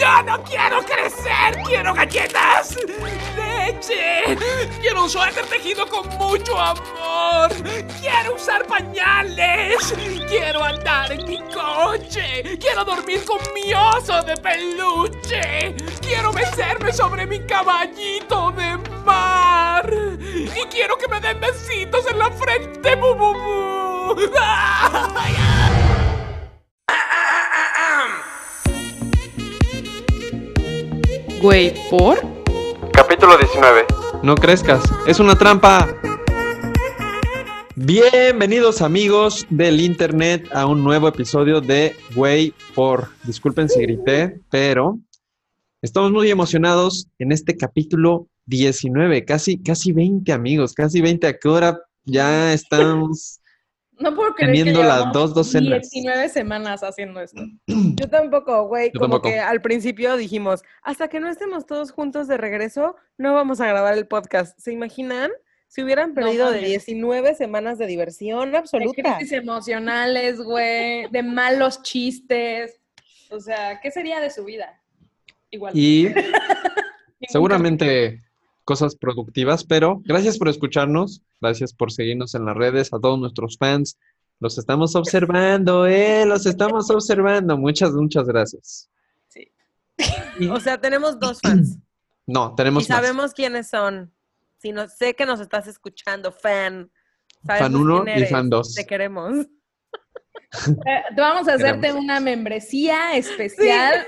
¡No, no quiero crecer! ¡Quiero galletas! ¡Leche! ¡Quiero un suéter tejido con mucho amor! ¡Quiero usar pañales! ¡Quiero andar en mi coche! ¡Quiero dormir con mi oso de peluche! ¡Quiero mecerme sobre mi caballito de mar! ¡Y quiero que me den besitos en la frente! ¡Bu, bu, bu! ¡Ay, ay! Güey, ¿por? Capítulo 19. No crezcas, es una trampa. Bienvenidos amigos del internet a un nuevo episodio de Güey por. Disculpen si grité, pero estamos muy emocionados en este capítulo 19, casi, casi 20 amigos, casi 20. ¿A qué hora ya estamos No puedo creer teniendo que las dos docenas? 19 semanas haciendo esto. Yo tampoco, güey. Como tampoco. que al principio dijimos, hasta que no estemos todos juntos de regreso, no vamos a grabar el podcast. ¿Se imaginan? Si hubieran No perdido de mames. 19 semanas de diversión De absoluta. crisis emocionales, güey, de malos chistes. O sea, ¿qué sería de su vida? Igual. Y seguramente cosas productivas, pero gracias por escucharnos, gracias por seguirnos en las redes, a todos nuestros fans. Los estamos observando, eh, los estamos observando. Muchas, muchas gracias. Sí. O sea, tenemos dos fans. no, tenemos y más. sabemos quiénes son. Si no, sé que nos estás escuchando, fan. Fan uno y fan dos. Te queremos. Eh, te vamos a hacerte Queremos. una membresía especial.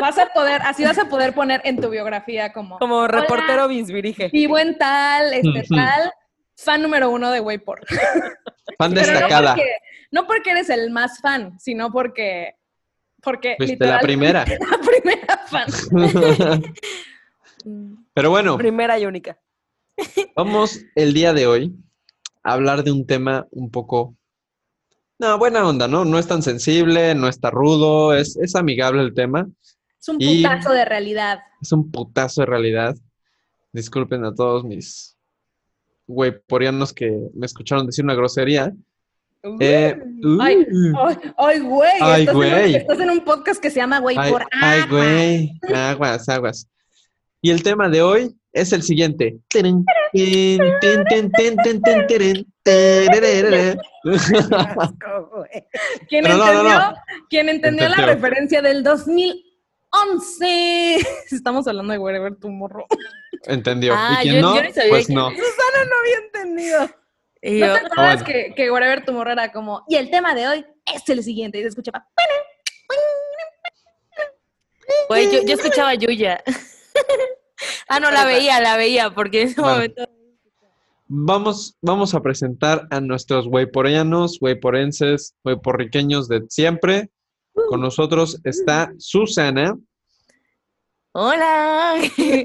Vas a poder, así vas a poder poner en tu biografía como, Como reportero Bisbirige. vivo en tal, este tal, fan número uno de Wayport. Fan no destacada. porque, no porque eres el más fan, sino porque, porque Pues de la primera. la primera fan. Pero bueno, Primera y única. vamos el día de hoy a hablar de un tema un poco... No, buena onda, ¿no? No es tan sensible, no está rudo, es, es amigable el tema. Es un Y- putazo de realidad. Es un putazo de realidad. Disculpen a todos mis güeyporianos que me escucharon decir una grosería. Eh, Ay, uh, Ay, ay, güey. Ay, estás, En güey. un, estás en un podcast que se llama Güey ay, por ay, Agua. güey. Aguas, aguas. Y el tema de hoy es el siguiente. Asco. ¿Quién Pero no, no, entendió, no. ¿quién entendió la referencia del 2011? Estamos hablando de Wherever Tomorrow. Entendió. Ah, y yo- no, yo sabía pues que- no. Susana no había entendido. Y ¿No yo, te acuerdas bueno. que, que Wherever Tomorrow era como, y el tema de hoy es el siguiente? Y se escuchaba, güey, yo, yo escuchaba a Yuya. ah, no, la veía, la veía, porque en ese Bueno. momento. Vamos, vamos a presentar a nuestros güeyporeanos, güeyporenses, güeyporriqueños de siempre. Con nosotros está Susana. Hola.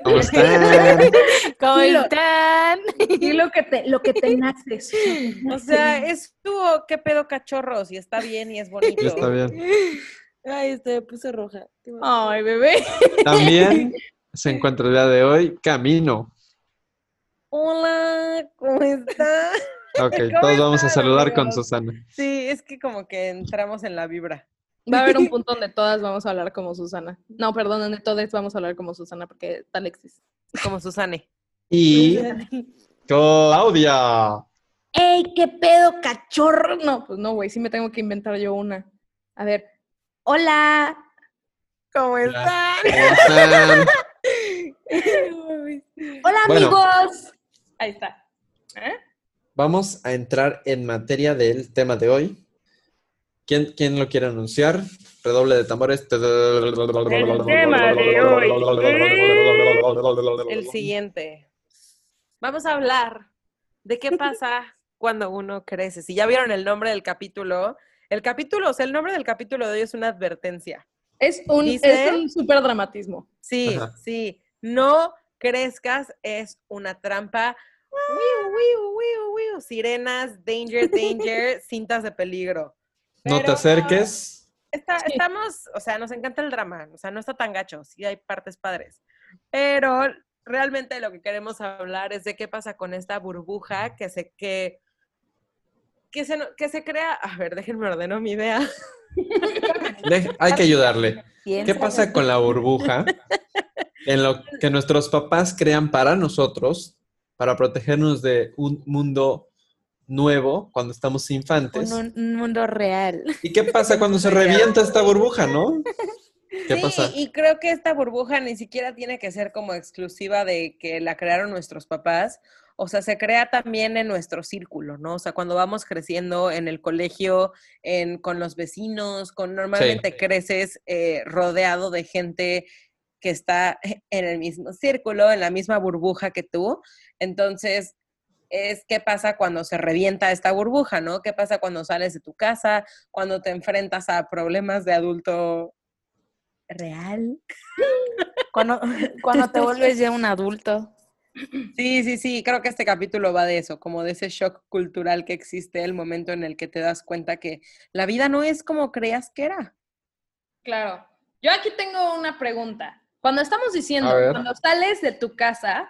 ¿Cómo están? ¿Cómo están? y lo que te, lo que te naces. O sea, estuvo, qué pedo cachorros, y está bien y es bonito. Está bien. Ay, este, me puse roja. Ay, bebé. También se encuentra el día de hoy Camino. Hola, ¿cómo estás? Ok, ¿Cómo todos vamos a saludar con? Susana. Sí, es que como que entramos en la vibra. Va a haber un punto donde todas vamos a hablar como Susana. No, perdón, donde todas vamos a hablar como Susana, porque está Alexis. Como Susane. Y Claudia. ¡Ey, qué pedo, cachorro! No, pues no, güey, sí me tengo que inventar yo una. A ver, hola. ¿Cómo están? ¿Cómo están? Hola, Bueno. amigos. Ahí está. ¿Eh? Vamos a entrar en materia del tema de hoy. ¿Quién, quién lo quiere anunciar? Redoble de tambores. El tema de hoy El siguiente. Vamos a hablar de qué pasa cuando uno crece. Si ya vieron el nombre del capítulo, el capítulo, o sea, el nombre del capítulo de hoy es una advertencia. Es un, Dice- es un súper dramatismo. Sí, Ajá. sí. No crezcas es una trampa. Wiu, wiu, wiu, wiu. Sirenas, danger, danger, cintas de peligro. No te acerques. está- Sí. Estamos, o sea, nos encanta el drama, o sea, no está tan gacho, sí hay partes padres. Pero realmente lo que queremos hablar es de qué pasa con esta burbuja que se que que se, no- que se crea, a ver, déjenme ordeno mi idea. De- hay que ayudarle. ¿Qué pasa con la burbuja? En lo que nuestros papás crean para nosotros, para protegernos de un mundo nuevo cuando estamos infantes. Un, un mundo real. ¿Y qué pasa cuando se revienta esta burbuja, no? ¿Qué sí, pasa? y creo que esta burbuja ni siquiera tiene que ser como exclusiva de que la crearon nuestros papás. O sea, se crea también en nuestro círculo, ¿no? O sea, cuando vamos creciendo en el colegio, en, con los vecinos, con normalmente creces eh, rodeado de gente que está en el mismo círculo, en la misma burbuja que tú. Entonces, es qué pasa cuando se revienta esta burbuja, ¿no? ¿Qué pasa cuando sales de tu casa, cuando te enfrentas a problemas de adulto real? Cuando, cuando te vuelves ya un adulto. Sí, sí, sí, creo que este capítulo va de eso, como de ese shock cultural que existe, el momento en el que te das cuenta que la vida no es como creías que era. Claro. Yo aquí tengo una pregunta. Cuando estamos diciendo, cuando sales de tu casa,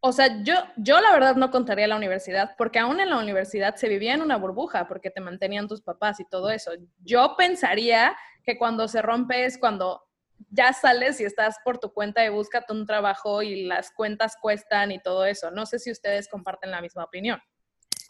o sea, yo, yo la verdad no contaría la universidad, porque aún en la universidad se vivía en una burbuja, porque te mantenían tus papás y todo eso. Yo pensaría que cuando se rompe es cuando ya sales y estás por tu cuenta y búscate un trabajo y las cuentas cuestan y todo eso. No sé si ustedes comparten la misma opinión.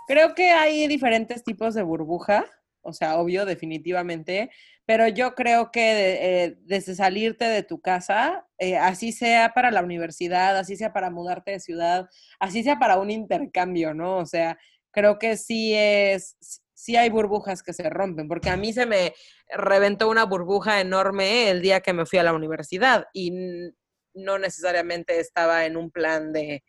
Creo que hay diferentes tipos de burbuja, o sea, obvio, definitivamente, pero yo creo que eh, desde salirte de tu casa, eh, así sea para la universidad, así sea para mudarte de ciudad, así sea para un intercambio, ¿no? O sea, creo que sí es, sí hay burbujas que se rompen, porque a mí se me reventó una burbuja enorme el día que me fui a la universidad y no necesariamente estaba en un plan de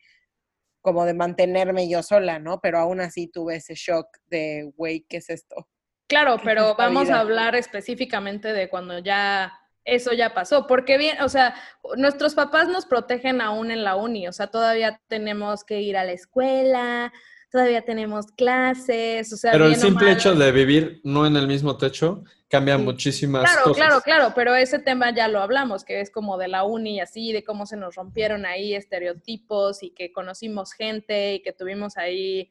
como de mantenerme yo sola, ¿no? Pero aún así tuve ese shock de, güey, ¿qué es esto? Claro, ¿Qué es pero vamos vida? a hablar específicamente de cuando ya eso ya pasó, porque bien, o sea, nuestros papás nos protegen aún en la uni, o sea, todavía tenemos que ir a la escuela, todavía tenemos clases, o sea, Pero el simple mal. hecho de vivir no en el mismo techo cambia Sí. muchísimas Claro, cosas. claro, claro, pero ese tema ya lo hablamos, que es como de la uni y así, de cómo se nos rompieron ahí estereotipos y que conocimos gente y que tuvimos ahí,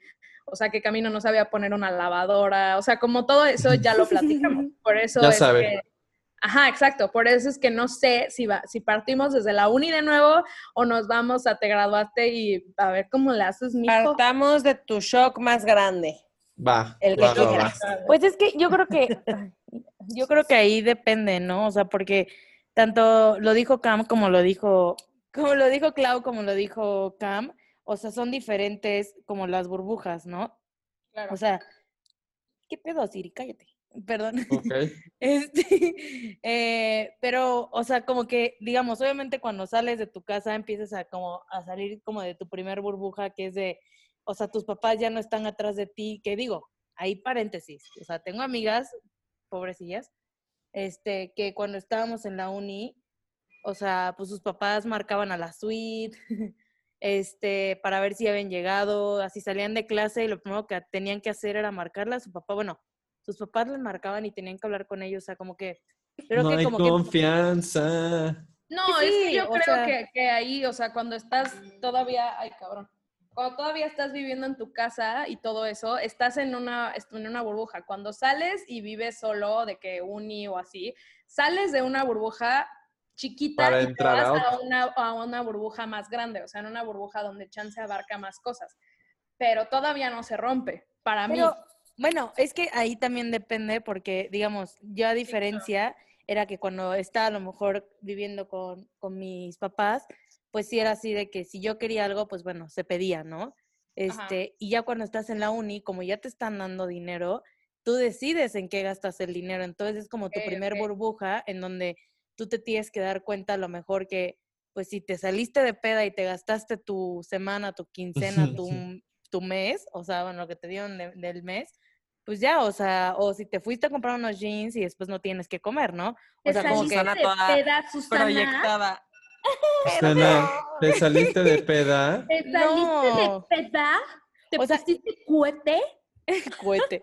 o sea, que Camino no sabía poner una lavadora, o sea, como todo eso ya lo platicamos. Por eso Ya es sabe. que... Ajá, exacto, por eso es que no sé si, va, si partimos desde la uni de nuevo o nos vamos a te graduaste y a ver cómo le haces, mijo. Partamos de tu shock más grande. Va, El que va, tú. Pues es que yo creo que, yo creo que ahí depende, ¿no? O sea, porque tanto lo dijo Cam como lo dijo, como lo dijo Clau, como lo dijo Cam, o sea, son diferentes como las burbujas, ¿no? Claro. O sea, ¿qué pedo, Siri? Cállate. Perdón. Ok. Este, eh, pero, o sea, como que, digamos, obviamente cuando sales de tu casa empiezas a como a salir como de tu primer burbuja, que es de, o sea, tus papás ya no están atrás de ti, que digo, ahí paréntesis, o sea, tengo amigas, pobrecillas, este, que cuando estábamos en la uni, o sea, pues sus papás marcaban a la suite, este, para ver si habían llegado, así salían de clase y lo primero que tenían que hacer era marcarla a su papá, bueno, sus papás les marcaban y tenían que hablar con ellos, o sea, como que, creo no que hay como que confianza. No, Sí, es que yo creo sea- que, que ahí, o sea, cuando estás todavía, ay cabrón, cuando todavía estás viviendo en tu casa y todo eso, estás en una, en una burbuja. Cuando sales y vives solo, de que uni o así, sales de una burbuja chiquita Para y te entrar vas a una, a una burbuja más grande, o sea, en una burbuja donde chance abarca más cosas. Pero todavía no se rompe, para Pero, mí. bueno, es que ahí también depende porque, digamos, yo a diferencia era que cuando estaba a lo mejor viviendo con, con mis papás, pues sí era así de que si yo quería algo, pues bueno, se pedía, ¿no? Este, y ya cuando estás en la uni, como ya te están dando dinero, tú decides en qué gastas el dinero. Entonces es como tu primer burbuja en donde tú te tienes que dar cuenta a lo mejor que, pues si te saliste de peda y te gastaste tu semana, tu quincena, tu, tu mes, o sea, bueno, lo que te dieron de- del mes, pues ya, o sea, o si te fuiste a comprar unos jeans y después no tienes que comer, ¿no? O ¿Te sea, como que... de toda peda, Susana? Proyectada. Susana, ¿te saliste de peda? ¿Te saliste No. de peda? ¿Te O sea- pusiste cohete? cohete.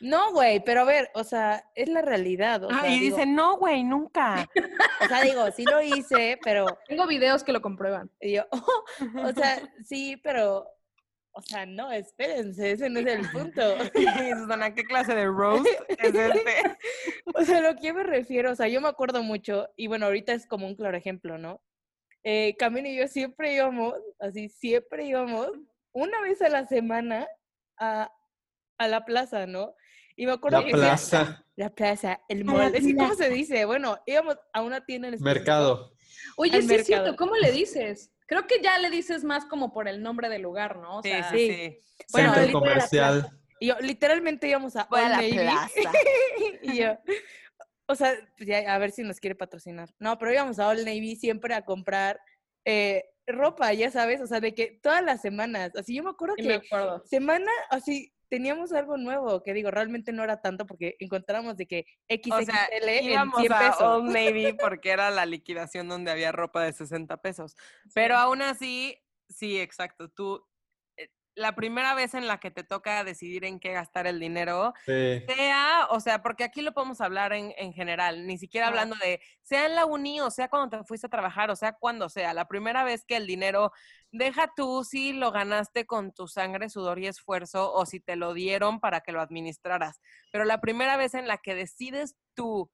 No, güey, pero a ver, o sea, es la realidad. O Ah, sea, y digo, dice, no, güey, nunca. o sea, digo, sí lo hice, pero Tengo videos que lo comprueban. y yo, o sea, sí, pero, O sea, no, espérense, ese no es el punto. Susana, ¿qué clase de roast es este? O sea, lo que yo me refiero, o sea, yo me acuerdo mucho, y bueno, ahorita es como un claro ejemplo, ¿no? Eh, Camino y yo siempre íbamos, así, siempre íbamos, una vez a la semana a, a la plaza, ¿no? Y me acuerdo La que plaza, la plaza, el mall, es que ¿cómo plaza. se dice? Bueno, íbamos a una tienda en específico. mercado. Oye, sí es cierto. ¿cómo le dices? Creo que ya le dices más como por el nombre del lugar, ¿no? O Sí, sea, sí, sí. sí. Bueno, Centro comercial. Y yo, literalmente íbamos a Voy a la Navy. plaza. y yo, o sea, pues ya, a ver si nos quiere patrocinar. No, pero íbamos a Old Navy siempre a comprar eh, ropa, ya sabes, o sea, de que todas las semanas, así yo me acuerdo sí que me acuerdo. semana, así teníamos algo nuevo, que digo, realmente no era tanto porque encontramos de que O sea, XXL en íbamos 100 a pesos. Old Navy porque era la liquidación donde había ropa de 60 pesos. Pero aún así, sí, exacto. Tú, la primera vez en la que te toca decidir en qué gastar el dinero, Sí. sea, o sea, porque aquí lo podemos hablar en, en general, ni siquiera hablando de, sea en la uni, o sea cuando te fuiste a trabajar, o sea cuando sea, la primera vez que el dinero, deja tú si lo ganaste con tu sangre, sudor y esfuerzo, o si te lo dieron para que lo administraras, pero la primera vez en la que decides tú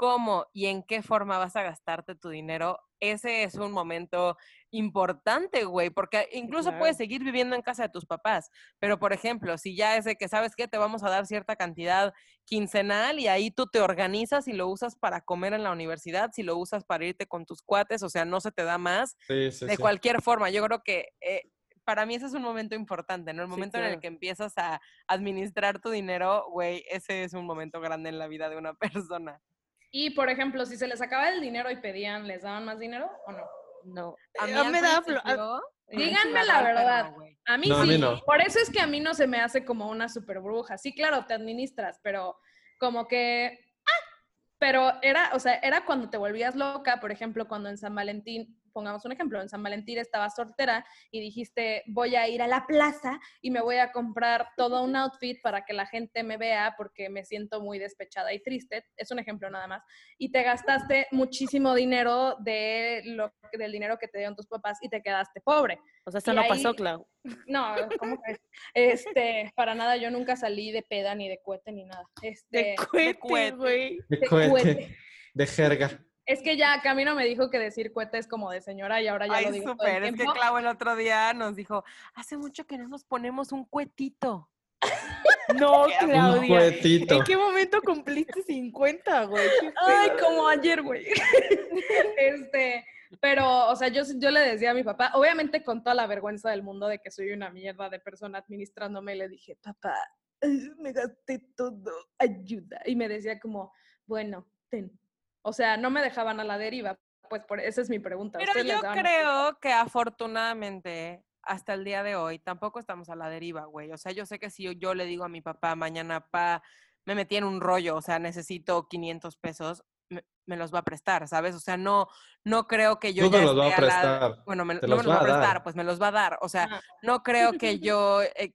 cómo y en qué forma vas a gastarte tu dinero, ese es un momento importante, güey, porque incluso claro. puedes seguir viviendo en casa de tus papás, pero por ejemplo, si ya es de que sabes que te vamos a dar cierta cantidad quincenal y ahí tú te organizas y lo usas para comer en la universidad, si lo usas para irte con tus cuates, o sea, no se te da más Sí, sí, de sí. cualquier forma. Yo creo que eh, para mí ese es un momento importante, ¿no? El momento en el que empiezas a administrar tu dinero, güey, ese es un momento grande en la vida de una persona. Y, por ejemplo, si se les acaba el dinero y pedían, ¿les daban más dinero o no? No. A mí al me da a- Díganme la verdad. A mí No, a sí. mí no. Por eso es que a mí no se me hace como una super bruja. Sí, claro, te administras, pero como que. ¡ah! Pero era, o sea, era cuando te volvías loca, por ejemplo, cuando en San Valentín, pongamos un ejemplo, en San Valentín estabas soltera y dijiste, voy a ir a la plaza y me voy a comprar todo un outfit para que la gente me vea porque me siento muy despechada y triste. Es un ejemplo nada más. Y te gastaste muchísimo dinero de lo, del dinero que te dieron tus papás y te quedaste pobre. O sea, eso Y no ahí- pasó, Clau. No, ¿cómo crees? Este, para nada, yo nunca salí de peda ni de cohete ni nada. Este, De cohete, güey. De de cohete. de jerga. Es que ya Camino me dijo que decir cohete es como de señora y ahora ya lo Ay, digo todo el súper. Es que. Clau el otro día nos dijo, hace mucho que no nos ponemos un cuetito. No, Queda Un Claudia. cohetito. ¿En qué momento cumpliste 50, güey? Ay, como ayer, güey. este, pero, o sea, yo, yo le decía a mi papá, obviamente con toda la vergüenza del mundo de que soy una mierda de persona administrándome, le dije, papá, eh, me gasté todo, ayuda. Y me decía como, bueno, ten. O sea, no me dejaban a la deriva. Pues por esa es mi pregunta. Pero ¿Ustedes les yo creo que afortunadamente hasta el día de hoy tampoco estamos a la deriva, güey. O sea, yo sé que si yo, yo le digo a mi papá mañana, pa, me metí en un rollo, o sea, necesito 500 pesos, me, me los va a prestar, ¿sabes? O sea, no, no creo que yo No ya los va a a la- prestar. Bueno, me, no los me los va a dar. prestar, pues me los va a dar. O sea, no creo que yo, eh,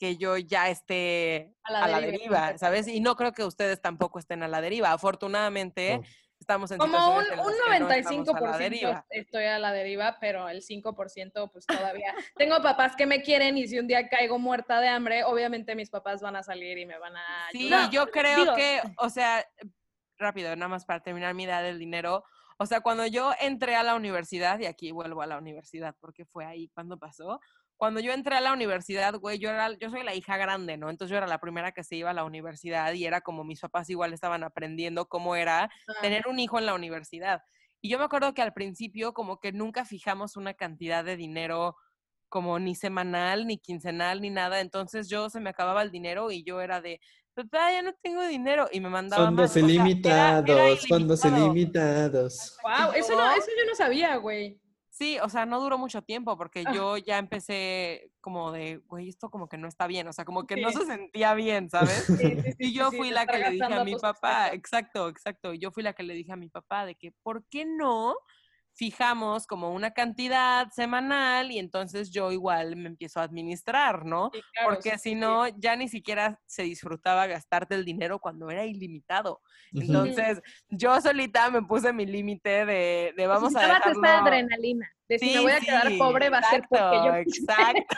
que yo ya esté A la a la deriva. ¿sabes? Y no creo que ustedes tampoco estén a la deriva. Afortunadamente, No. estamos en Como un, en un que no estamos a la 95% deriva. estoy a la deriva, pero el 5% pues todavía. Tengo papás que me quieren y si un día caigo muerta de hambre, obviamente mis papás van a salir y me van a Sí, ayudar. yo creo digo- que, o sea, rápido, nada más para terminar mi idea del dinero. O sea, cuando yo entré a la universidad, y aquí vuelvo a la universidad porque fue ahí cuando pasó, cuando yo entré a la universidad, güey, yo, era, yo soy la hija grande, ¿no? Entonces yo era la primera que se iba a la universidad y era como mis papás igual estaban aprendiendo cómo era tener un hijo en la universidad. Y yo me acuerdo que al principio como que nunca fijamos una cantidad de dinero como ni semanal, ni quincenal, ni nada. Entonces yo se me acababa el dinero y yo era de, papá, ya no tengo dinero. Y me mandaba Fondos más. O sea, era- era ilimitados, fondos ilimitado. ilimitados. Wow, eso, no, eso yo no sabía, güey. Sí, o sea, no duró mucho tiempo porque Ah. yo ya empecé como de, güey, esto como que no está bien, o sea, como que no se sentía bien, ¿sabes? Sí, sí, sí, Y yo fui la que le dije a mi papá, exacto, exacto, yo fui la que le dije a mi papá de que, ¿por qué no fijamos como una cantidad semanal y entonces yo igual me empiezo a administrar, ¿no? Sí, claro, Porque sí, si sí. no, ya ni siquiera se disfrutaba gastarte el dinero cuando era ilimitado. Entonces, yo solita me puse mi límite de, de vamos a dejarlo... esta adrenalina. De si me voy a quedar pobre va a ser porque yo exacto,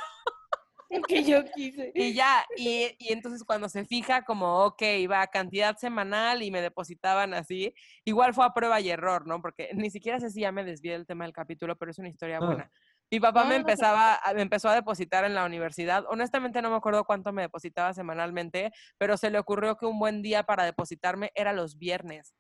Que yo quise. Y ya, y, y entonces cuando se fija como, ok, va a cantidad semanal y me depositaban así, igual fue a prueba y error, ¿no? Porque ni siquiera sé si ya me desvié del tema del capítulo, pero es una historia Ah. buena. Mi papá No, me no te empezaba, me empezó a depositar en la universidad. Honestamente no me acuerdo cuánto me depositaba semanalmente, pero se le ocurrió que un buen día para depositarme era los viernes.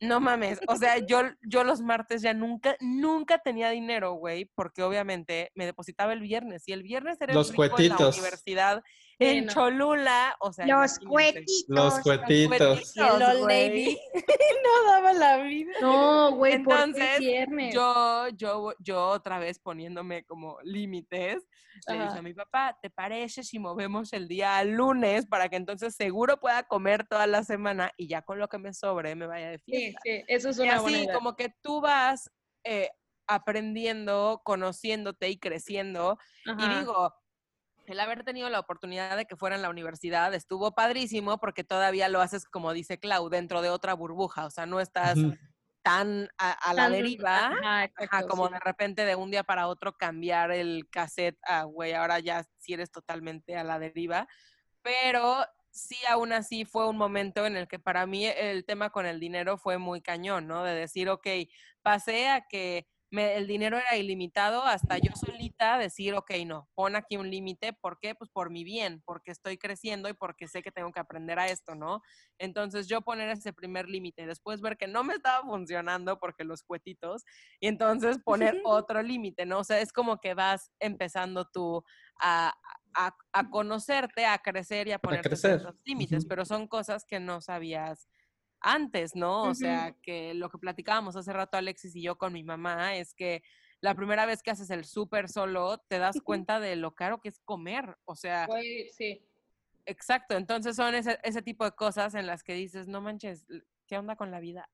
No mames, o sea, yo, yo los martes ya nunca, nunca tenía dinero, güey, porque obviamente me depositaba el viernes y el viernes era el Los rico en la universidad en no. Cholula, o sea, Los cuetitos. Los cuetitos. Y el Old. Navy no daba la vida. No, güey, ¿por qué Entonces, viernes? Yo, yo, yo otra vez poniéndome como límites, le dije a mi papá, ¿te parece si movemos el día al lunes para que entonces seguro pueda comer toda la semana y ya con lo que me sobre me vaya de Sí, fiesta? sí, eso es y una buena así idea. como que tú vas eh, aprendiendo, conociéndote y creciendo. Y Ajá. digo, el haber tenido la oportunidad de que fuera en la universidad estuvo padrísimo porque todavía lo haces, como dice Clau, dentro de otra burbuja. O sea, no estás tan a, a la Tan- deriva. Ajá, Ajá, exacto, como sí. de repente de un día para otro cambiar el cassette a, güey, ahora ya sí eres totalmente a la deriva. Pero sí, aún así fue un momento en el que para mí el tema con el dinero fue muy cañón, ¿no? De decir, ok, pasé a que me- el dinero era ilimitado hasta yo solita decir, ok, no, pon aquí un límite. ¿Por qué? Pues por mi bien, porque estoy creciendo y porque sé que tengo que aprender a esto, ¿no? Entonces yo poner ese primer límite y después ver que no me estaba funcionando porque los cuetitos y entonces poner otro límite, ¿no? O sea, es como que vas empezando tú a, a, a conocerte, a crecer y a ciertos límites, pero son cosas que no sabías antes, ¿no? O sea, que lo que platicábamos hace rato Alexis y yo con mi mamá es que la primera vez que haces el súper solo, te das cuenta de lo caro que es comer. O sea, sí. exacto. Entonces son ese, ese tipo de cosas en las que dices, no manches, ¿qué onda con la vida?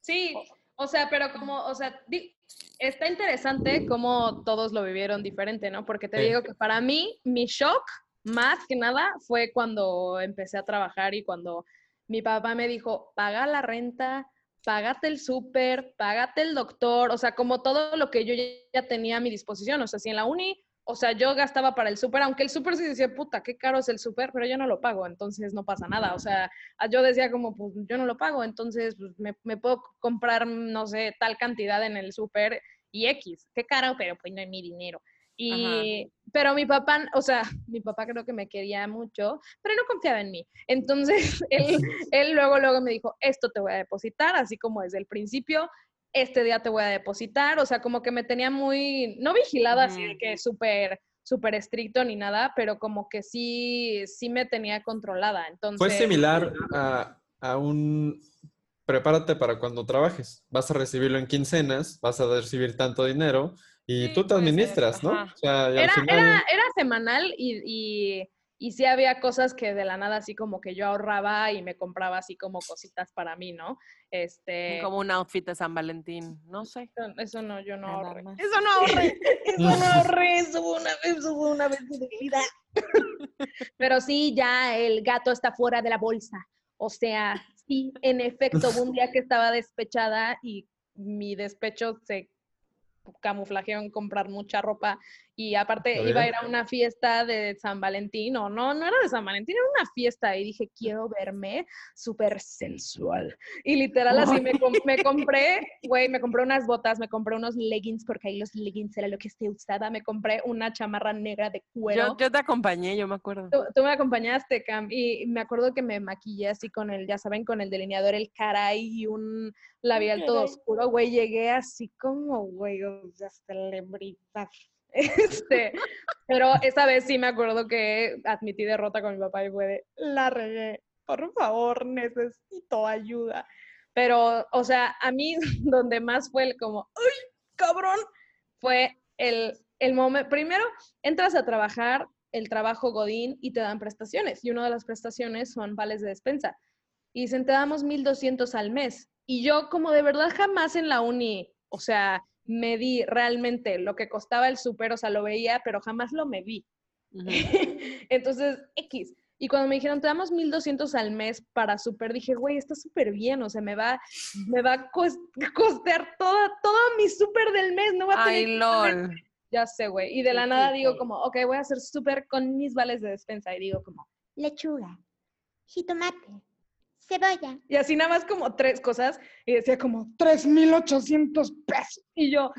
Sí, o sea, pero como, o sea, di- está interesante cómo todos lo vivieron diferente, ¿no? Porque te Sí. digo que para mí, mi shock, más que nada, fue cuando empecé a trabajar y cuando mi papá me dijo, paga la renta, págate el súper, págate el doctor, o sea, como todo lo que yo ya- tenía a mi disposición, o sea, si en la uni, o sea, yo gastaba para el súper, aunque el súper sí decía, puta, qué caro es el súper, pero yo no lo pago, entonces no pasa nada, o sea, Ah, yo decía como, pues yo no lo pago, entonces pues, me, me puedo comprar, no sé, tal cantidad en el súper y X, qué caro, pero pues no es mi dinero. Y, pero mi papá, o sea, mi papá creo que me quería mucho, pero no confiaba en mí. Entonces, él, él luego, luego me dijo, esto te voy a depositar, así como desde el principio, este día te voy a depositar, o sea, como que me tenía muy, no vigilada, así de que súper súper estricto ni nada, pero como que sí, sí me tenía controlada. Entonces, Fue similar a, a un prepárate para cuando trabajes. Vas a recibirlo en quincenas, vas a recibir tanto dinero y Sí, tú te administras, ¿no? ajá. O sea, y al Era, final- era, era semanal y, y, y sí había cosas que de la nada así como que yo ahorraba y me compraba así como cositas para mí, ¿no? Este, Como un outfit de San Valentín, no sé. eso- eso no, yo no ahorré. más. Eso no ahorré, eso no ahorré, eso fue una vez, eso fue una vez de vida. Pero sí, ya el gato está fuera de la bolsa. O sea, sí, en efecto, hubo un día que estaba despechada y mi despecho se camuflajeó en comprar mucha ropa y aparte iba a ir a una fiesta de San Valentín, o no, no era de San Valentín, era una fiesta y dije, quiero verme súper sensual. Y literal así me, com- me compré, güey, me compré unas botas, me compré unos leggings, porque ahí los leggings era lo que se usaba, me compré una chamarra negra de cuero. Yo, yo te acompañé, yo me acuerdo. Tú, tú me acompañaste, Cam, y me acuerdo que me maquillé así con el, ya saben, con el delineador, el caray y un labial todo oscuro, güey, llegué así como, güey, o sea, celebridad. Este, pero esa vez sí me acuerdo que admití derrota con mi papá y fue de, la regué, por favor, necesito ayuda. Pero, o sea, a mí donde más fue el como, ¡ay, cabrón! Fue el, el momento, primero, entras a trabajar el trabajo Godín y te dan prestaciones. Y una de las prestaciones son vales de despensa. Y dicen, te damos 1.200 al mes. Y yo como de verdad jamás en la uni, o sea, medí realmente lo que costaba el súper, o sea, lo veía, pero jamás lo medí. Ujú. Entonces, X. Y cuando me dijeron, te damos 1200 al mes para súper, dije, güey, está súper bien, o sea, me va, me va a cos- costear todo, todo mi súper del mes, no va a Ay, tener saber lol. Ya sé, güey. Y de la nada digo como, ok, voy a hacer súper con mis vales de despensa. Y digo como, lechuga, jitomate, cebolla. y así nada más como tres cosas. Y decía como, 3,800 pesos. Y yo,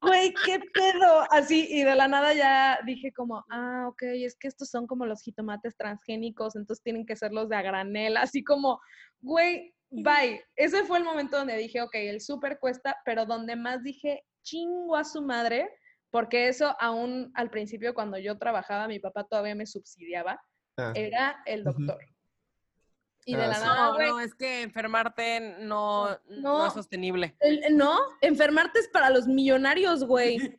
güey, ¿qué pedo? Así, y de la nada ya dije como, ah, ok, es que estos son como los jitomates transgénicos, entonces tienen que ser los de a granel. Así como, güey, bye. Ese fue el momento donde dije, ok, el súper cuesta, pero donde más dije, chingo a su madre, porque eso aún al principio cuando yo trabajaba, mi papá todavía me subsidiaba, Ah, era el doctor. Y de Ah, la sí. nada, No, güey, no, es que enfermarte no, no, No. es sostenible. el- no, enfermarte es para los millonarios, güey.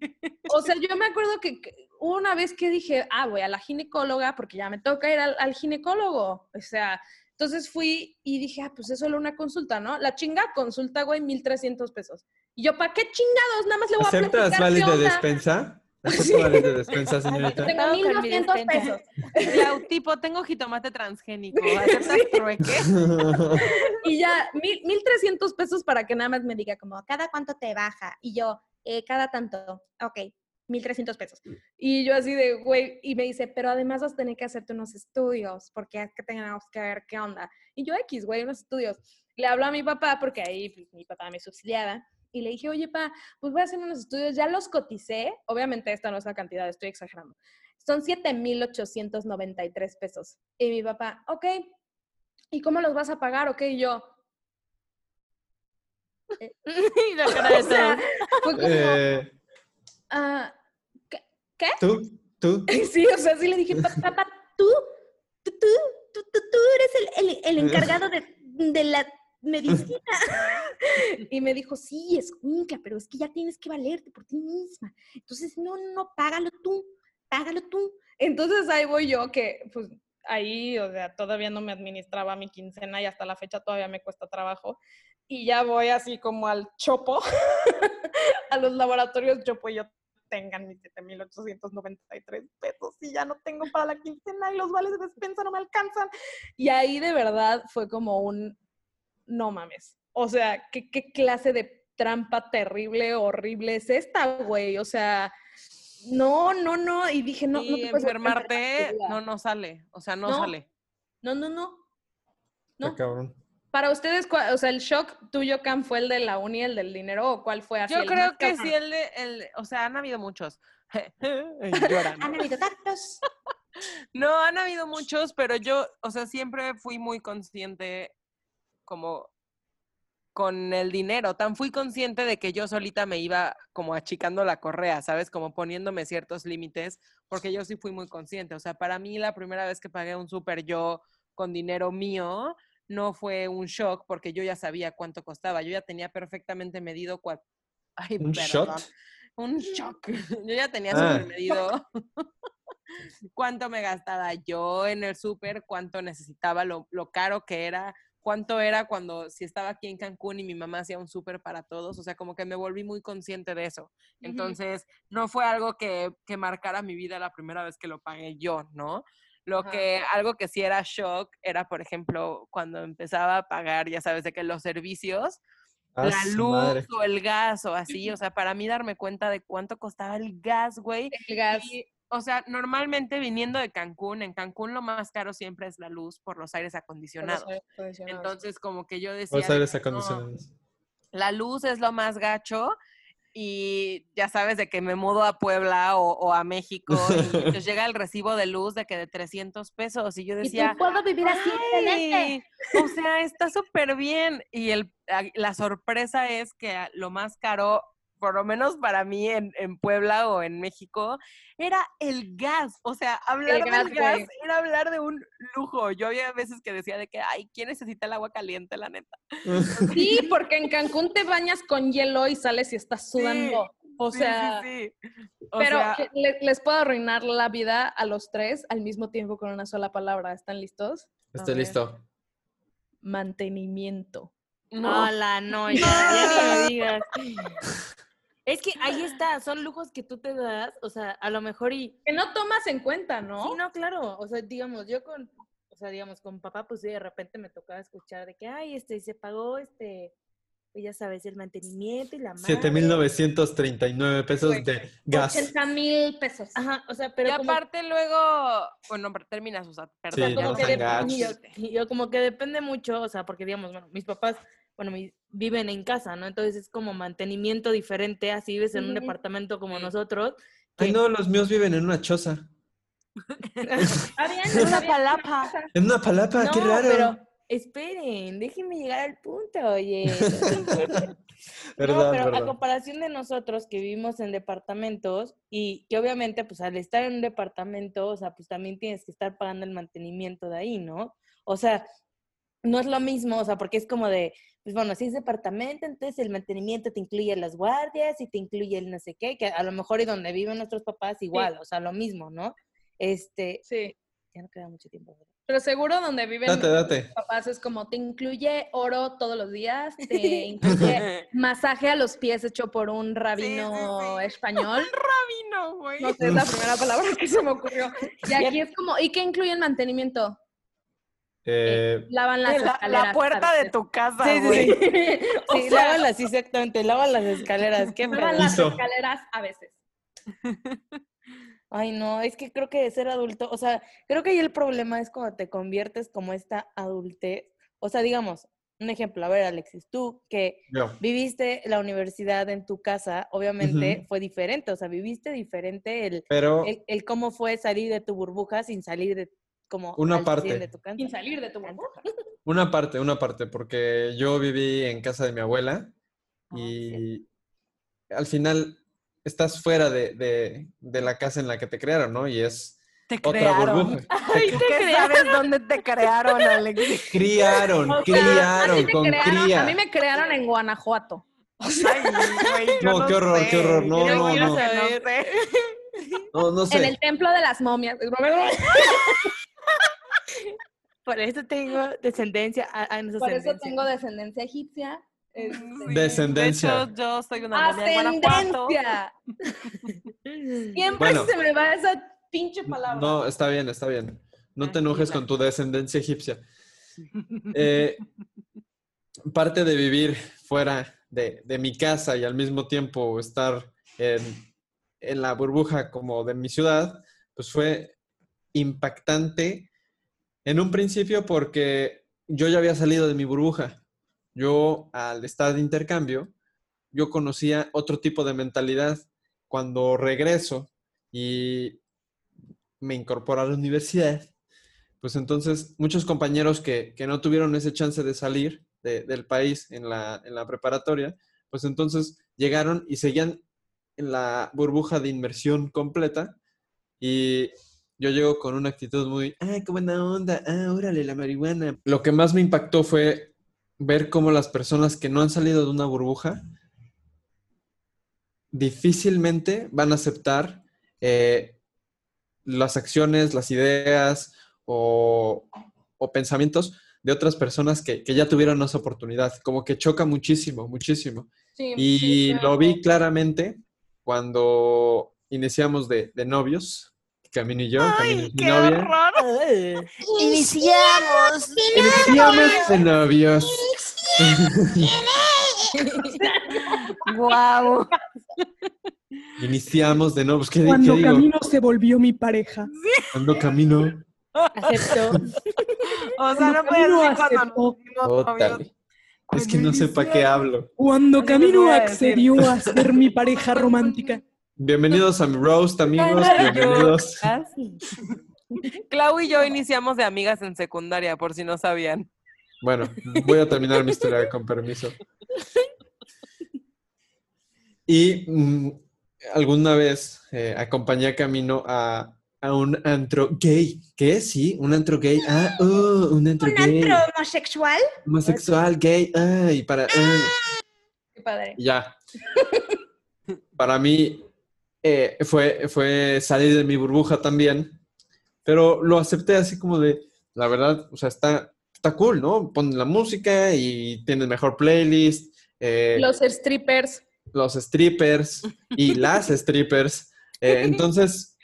O sea, yo me acuerdo que, una vez que dije, ah, voy a la ginecóloga porque ya me toca ir al, al ginecólogo. O sea, entonces fui y dije, ah, pues es solo una consulta, ¿no? La chinga consulta, güey, 1,300 pesos. Y yo, ¿para qué chingados? Nada más le voy a ¿Aceptas platicar qué de despensa? ¿Aceptas vales de despensa, señorita? Tengo Pago con mi 1,200 despensa. pesos. Clau, tipo, tengo jitomate transgénico. ¿Aceptas trueque? Y ya, mil- 1,300 pesos para que nada más me diga como, ¿Cada cuánto te baja? Y yo, eh, cada tanto. Ok, 1,300 pesos. Y yo así de, güey, y me dice, pero además vas a tener que hacerte unos estudios, porque es que tenemos que ver qué onda. Y yo, X, güey, unos estudios. Le hablo a mi papá, porque ahí pues, mi papá me subsidiaba, y le dije, oye, pa, pues voy a hacer unos estudios, ya los coticé. Obviamente esta no es la cantidad, estoy exagerando. Son 7,893 pesos. Y mi papá, ok, ¿y cómo los vas a pagar? Ok, y yo, y la cara de o sea, todos. fue como, Eh, ¿qué? ¿Tú? ¿Tú? Sí, o sea, sí le dije, "Pa- Papá, tú, tú, tú, tú, tú, tú eres el, el- el encargado de, de la medicina. Y me dijo, sí, es única, pero es que ya tienes que valerte por ti misma. Entonces, no, no, págalo tú, págalo tú. Entonces ahí voy yo, que pues ahí, o sea, todavía no me administraba mi quincena y hasta la fecha todavía me cuesta trabajo. Y ya voy así como al chopo, a los laboratorios chopo y yo tengan mis 7,893 pesos y ya no tengo para la quincena y los vales de despensa no me alcanzan. Y ahí de verdad fue como un, no mames. O sea, ¿qué, qué clase de trampa terrible, horrible es esta, güey? O sea, no, no, no. Y dije, no, no y te puedes enfermar enfermarte no, no sale. O sea, no, No. sale. No, no, no. No. cabrón. Para ustedes, ¿cuál- o sea, el shock tuyo, Cam, fue el de la uni, el del dinero, o cuál fue así? Yo el creo más que cabrón? sí, el, de- el, o sea, han habido muchos. Lloran. Han habido tantos. No, han habido muchos, pero yo, o sea, siempre fui muy consciente como con el dinero, tan fui consciente de que yo solita me iba como achicando la correa, ¿sabes? Como poniéndome ciertos límites, porque yo sí fui muy consciente. O sea, para mí la primera vez que pagué un súper yo con dinero mío no fue un shock porque yo ya sabía cuánto costaba, yo ya tenía perfectamente medido cuál... Ay, ¿Un perdón. shot? Un shock. Yo ya tenía Ah. súper medido cuánto me gastaba yo en el súper, cuánto necesitaba, lo, lo caro que era, cuánto era cuando si estaba aquí en Cancún y mi mamá hacía un súper para todos, o sea, como que me volví muy consciente de eso. Entonces, no fue algo que, que marcara mi vida la primera vez que lo pagué yo, ¿no? Lo que, algo que sí era shock era, por ejemplo, cuando empezaba a pagar, ya sabes, de que los servicios, Ah, la luz madre. o el gas o así, o sea, para mí darme cuenta de cuánto costaba el gas, güey, El gas. y, o sea, normalmente viniendo de Cancún, en Cancún lo más caro siempre es la luz por los aires acondicionados. Entonces, como que yo decía, Los aires no, acondicionados. la luz es lo más gacho y ya sabes de que me mudo a Puebla o, o a México y nos llega el recibo de luz de que de 300 pesos y yo Y decía, tú puedo vivir así, excelente. "Ay, o sea, está súper bien. Y el, la sorpresa es que lo más caro, por lo menos para mí en, en Puebla o en México, era el gas. O sea, hablar gas, del gas güey. era hablar de un lujo. Yo había veces que decía de que, ay, ¿quién necesita el agua caliente, la neta? Sí, porque en Cancún te bañas con hielo y sales y estás Sí, sudando. o Sí, sea, sí, sí. O pero sea, les puedo arruinar la vida a los tres al mismo tiempo con una sola palabra. ¿Están listos? Estoy listo. Mantenimiento. no. Hola, no, ya, ya digas. Es que ahí está, son lujos que tú te das, o sea, a lo mejor y... Que no tomas en cuenta, ¿no? Sí, no, claro, o sea, digamos, yo con, o sea, digamos, con papá, pues sí, de repente me tocaba escuchar de que, ay, este, se pagó, este, pues ya sabes, el mantenimiento y la madre. 7,939 pesos de gas. 80 mil pesos. Ajá, o sea, pero y como, aparte luego, bueno, pero termina Susa, o perdón. sea, Sí, como no que sean dep- y yo, gachos. y yo como que depende mucho, o sea, porque digamos, bueno, mis papás, bueno, viven en casa, ¿no? Entonces es como mantenimiento diferente, así vives en un departamento como nosotros. Ay, que- no, los míos viven en una choza. Está bien, Es una palapa. En una palapa, qué No, raro. pero esperen, déjenme llegar al punto, oye. Verdad, no, pero a comparación de nosotros que vivimos en departamentos y que obviamente, pues al estar en un departamento, o sea, pues también tienes que estar pagando el mantenimiento de ahí, ¿no? O sea, no es lo mismo, o sea, porque es como de, pues bueno, si es departamento, entonces el mantenimiento te incluye las guardias y te incluye el no sé qué, que a lo mejor y donde viven nuestros papás igual, o sea, lo mismo, ¿no? Este, Sí, ya no queda mucho tiempo. ¿verdad? pero seguro donde viven Date, date. mis papás es como, te incluye oro todos los días, te incluye masaje a los pies hecho por un rabino sí. español. Rabino, güey. No sé, es la primera palabra que se me ocurrió. Y aquí es como, ¿y qué incluye el mantenimiento? Eh, Lavan las La, escaleras. la puerta de tu casa, Sí, sí, güey. sí. O Sí, sea, lávalas, sí, exactamente, lavan las escaleras, qué lavan pedo. las escaleras a veces. Ay, no, es que creo que ser adulto, o sea, creo que ahí el problema es cuando te conviertes como esta adultez. O sea, digamos, un ejemplo, a ver, Alexis, tú que yo. viviste la universidad en tu casa, obviamente fue diferente, o sea, viviste diferente el, Pero el, el cómo fue salir de tu burbuja sin salir de como Una parte. 100 de tu casa. Sin salir de tu burbuja. una parte, una parte, porque yo viví en casa de mi abuela Ah, y al final estás fuera de, de- de la casa en la que te crearon, ¿no? Y es Te otra crearon. burbuja. Ay, ¿Tú te qué creas. sabes dónde te crearon, Alex? Criaron, O sea, criaron, con crearon- cría. A mí me crearon en Guanajuato. Ay, güey, yo No, qué horror, sé. qué horror, no, Yo no, quiero no. saber. No, no En sé. el templo de las momias. Por eso tengo descendencia. Por eso tengo descendencia egipcia. Este, Sí, Descendencia. De hecho, yo soy una. ¡Ascendencia! Siempre Bueno. se me va esa pinche palabra. No, está bien, está bien. No te enojes con tu descendencia egipcia. Eh, parte de vivir fuera de, de mi casa y al mismo tiempo estar en, en la burbuja como de mi ciudad, pues fue impactante en un principio porque yo ya había salido de mi burbuja. Yo, al estar de intercambio, yo conocía otro tipo de mentalidad. Cuando regreso y me incorporo a la universidad, pues entonces muchos compañeros que, que no tuvieron ese chance de salir de- del país en la, en la preparatoria, pues entonces llegaron y seguían en la burbuja de inmersión completa y yo llego con una actitud muy, ah, qué buena onda, ah, órale, la marihuana. Lo que más me impactó fue ver cómo las personas que no han salido de una burbuja difícilmente van a aceptar eh, las acciones, las ideas o, o pensamientos de otras personas que, que ya tuvieron esa oportunidad. Como que choca muchísimo, muchísimo. Sí, Y sí, lo vi claramente cuando iniciamos de, de novios, Camino y yo, Camino y mi ¡Qué novia. horror! Iniciamos. Iniciamos de novios. ¡Guau! Iniciamos de novios. ¿Qué, di- Cuando qué digo? Camino se volvió mi pareja. Cuando camino. Acepto. O sea, no Camino decir cuando aceptó. novios. Ótale. Es que no sé para qué hablo. Cuando Camino accedió a ser mi pareja romántica. Bienvenidos a mi roast, amigos. Bienvenidos. Clau y yo iniciamos de amigas en secundaria, por si no sabían. Bueno, voy a terminar mi historia con permiso. Y mm, alguna vez eh, acompañé a Camino a, a un antro gay. ¿Qué? Sí, un antro gay. Ah, oh, un antro ¿Un gay. antro homosexual? Homosexual, gay. Ay, para. ay. Qué padre. Ya. Para mí eh, fue, fue salir de mi burbuja también, pero lo acepté así como de, la verdad, o sea, está, está cool, ¿no? Ponen la música y tienen mejor playlist, eh, los, Los strippers. strippers y las strippers. eh, entonces,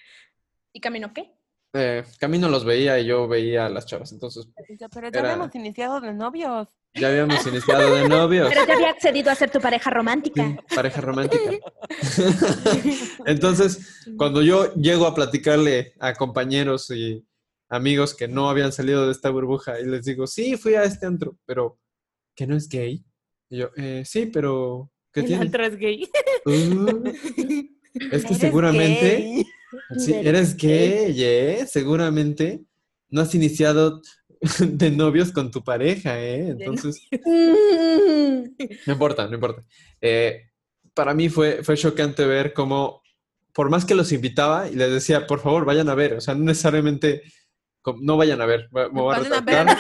¿Y camino qué? Eh, Camino los veía y yo veía a las chavas. Entonces, Pero ya Era- habíamos iniciado de novios. ya habíamos iniciado de novios. Pero te había accedido a ser tu pareja romántica. Sí, pareja romántica. Entonces, cuando yo llego a platicarle a compañeros y amigos que no habían salido de esta burbuja y les digo, sí, fui a este antro, pero que no es gay. Y yo, "Eh, sí, pero ¿qué El tiene? antro es gay. "Uh, es que seguramente, gay. sí, eres gay, ¿eh? Seguramente no has iniciado de novios con tu pareja, ¿eh? Entonces... No importa, no importa. Eh, para mí fue, fue chocante ver cómo, por más que los invitaba y les decía, por favor, vayan a ver, o sea, no necesariamente, no vayan a ver, me voy a Vayan a ver retractar.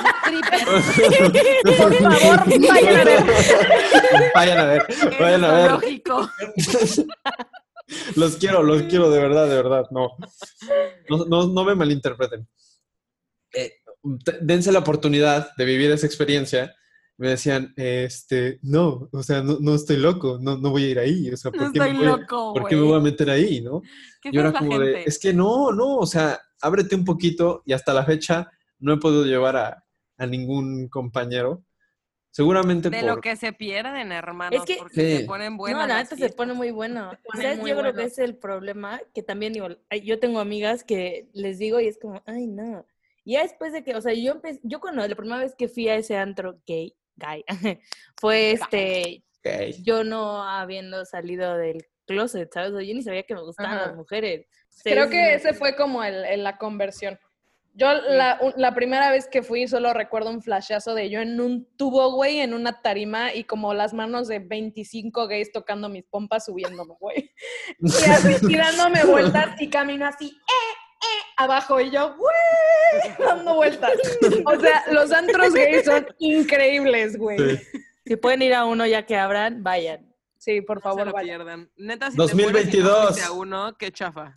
strippers Por favor, vayan a ver. vayan a ver, vayan a ver. zoológico. Los quiero, los quiero de verdad, de verdad, no. No, no, no me malinterpreten. Eh, dense la oportunidad de vivir esa experiencia. Me decían, este, no, o sea, no, no estoy loco, no, no voy a ir ahí, o sea, ¿por No qué me estoy voy a- loco, ¿por qué me voy a meter ahí, no? ¿Qué Yo era es la como de, es que no, no, o sea, ábrete un poquito y hasta la fecha no he podido llevar a, a ningún compañero. Seguramente De por... lo que se pierden, hermanos, que- porque Sí. se ponen buenas no, la neta se pone muy bueno. pone ¿Sabes? muy Yo creo bueno. que es el problema que también digo, yo tengo amigas que les digo y es como, ay, no. Y ya después de que, o sea, yo empecé, yo cuando la primera vez que fui a ese antro gay, gay, fue este, yo no habiendo salido del closet, ¿sabes? O sea, yo ni sabía que me gustaban Ajá. las mujeres. Creo es- que ese fue como el, el- la conversión. Yo la, primera vez que fui solo recuerdo un flashazo de yo en un tubo, güey, en una tarima y como las manos de 25 gays tocando mis pompas subiéndome, güey. Y así y dándome vueltas y camino así, eh, eh, abajo y yo, güey, dando vueltas. O sea, los antros gays son increíbles, güey. Sí. Si pueden ir a uno ya que abran, vayan. Sí, por No se favor, lo vayan. pierdan. Neta, si 2022. te fuiste a uno, qué chafa.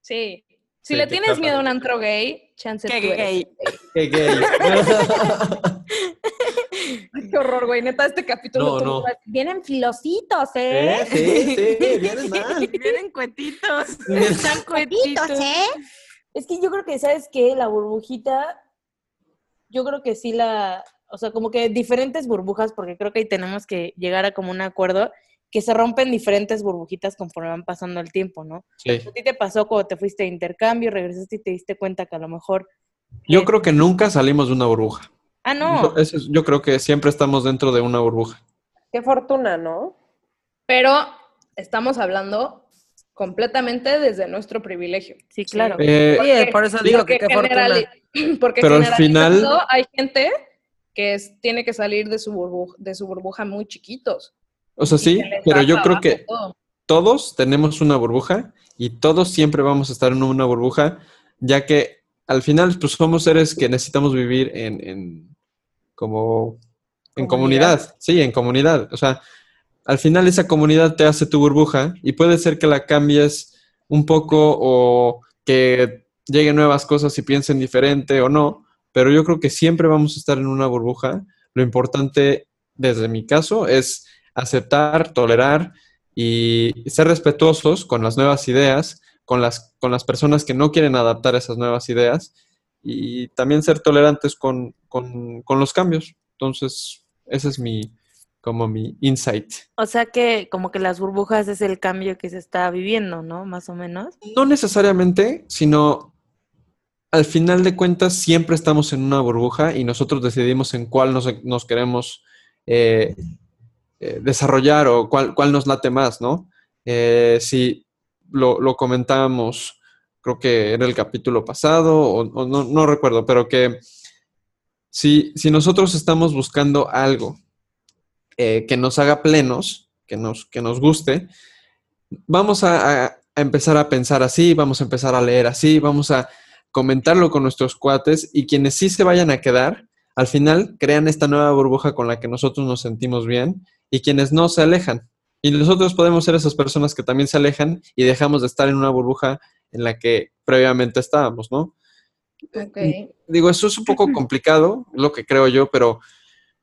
Sí. Si Sí, le tienes chafa. miedo a un antro gay, chance Qué gay. Qué gay. Ay, qué horror, güey. Neta, este capítulo No, no. Vienen filositos, ¿eh? ¿Eh? Sí, sí, vienes mal. Vienen cuetitos. Están Cuetitos, cuetitos. ¿eh? Es que yo creo que, ¿sabes qué? La burbujita, yo creo que sí la, o sea, como que diferentes burbujas, porque creo que ahí tenemos que llegar a como un acuerdo, que se rompen diferentes burbujitas conforme van pasando el tiempo, ¿no? Sí. A ti te pasó cuando te fuiste de intercambio, regresaste y te diste cuenta que a lo mejor... Yo creo que nunca salimos de una burbuja. Ah, no. Yo, eso es- yo creo que siempre estamos dentro de una burbuja. Qué fortuna, ¿no? Pero estamos hablando completamente desde nuestro privilegio. Sí, claro. Eh, Porque- por eso digo que qué fortuna. generali- Porque Pero al final- hay gente que es- tiene que salir de su, burbuja, de su burbuja muy chiquitos. O sea, sí, pero yo creo que todo. todos tenemos una burbuja y todos siempre vamos a estar en una burbuja, ya que al final pues somos seres que necesitamos vivir en, en como en Comunidad. comunidad, sí, en comunidad. O sea, al final esa comunidad te hace tu burbuja y puede ser que la cambies un poco o que lleguen nuevas cosas y piensen diferente o no, pero yo creo que siempre vamos a estar en una burbuja. Lo importante, desde mi caso, es aceptar, tolerar y ser respetuosos con las nuevas ideas, con las, con las personas que no quieren adaptar esas nuevas ideas y también ser tolerantes con, con- con los cambios. Entonces, ese es mi, como mi insight. O sea que como que las burbujas es el cambio que se está viviendo, ¿no? Más o menos. No necesariamente, sino al final de cuentas siempre estamos en una burbuja y nosotros decidimos en cuál nos, nos queremos eh, eh, desarrollar o cuál, cuál nos late más, ¿no? Eh, si lo, lo comentábamos, creo que era el capítulo pasado, o, no, no recuerdo, pero que si, si nosotros estamos buscando algo eh, que nos haga plenos, que nos, que nos guste, vamos a empezar a pensar así, vamos a empezar a leer así, vamos a comentarlo con nuestros cuates y quienes sí se vayan a quedar, al final crean esta nueva burbuja con la que nosotros nos sentimos bien y quienes no se alejan. Y nosotros podemos ser esas personas que también se alejan y dejamos de estar en una burbuja en la que previamente estábamos, ¿no? Ok. Digo, eso es un poco complicado, lo que creo yo, pero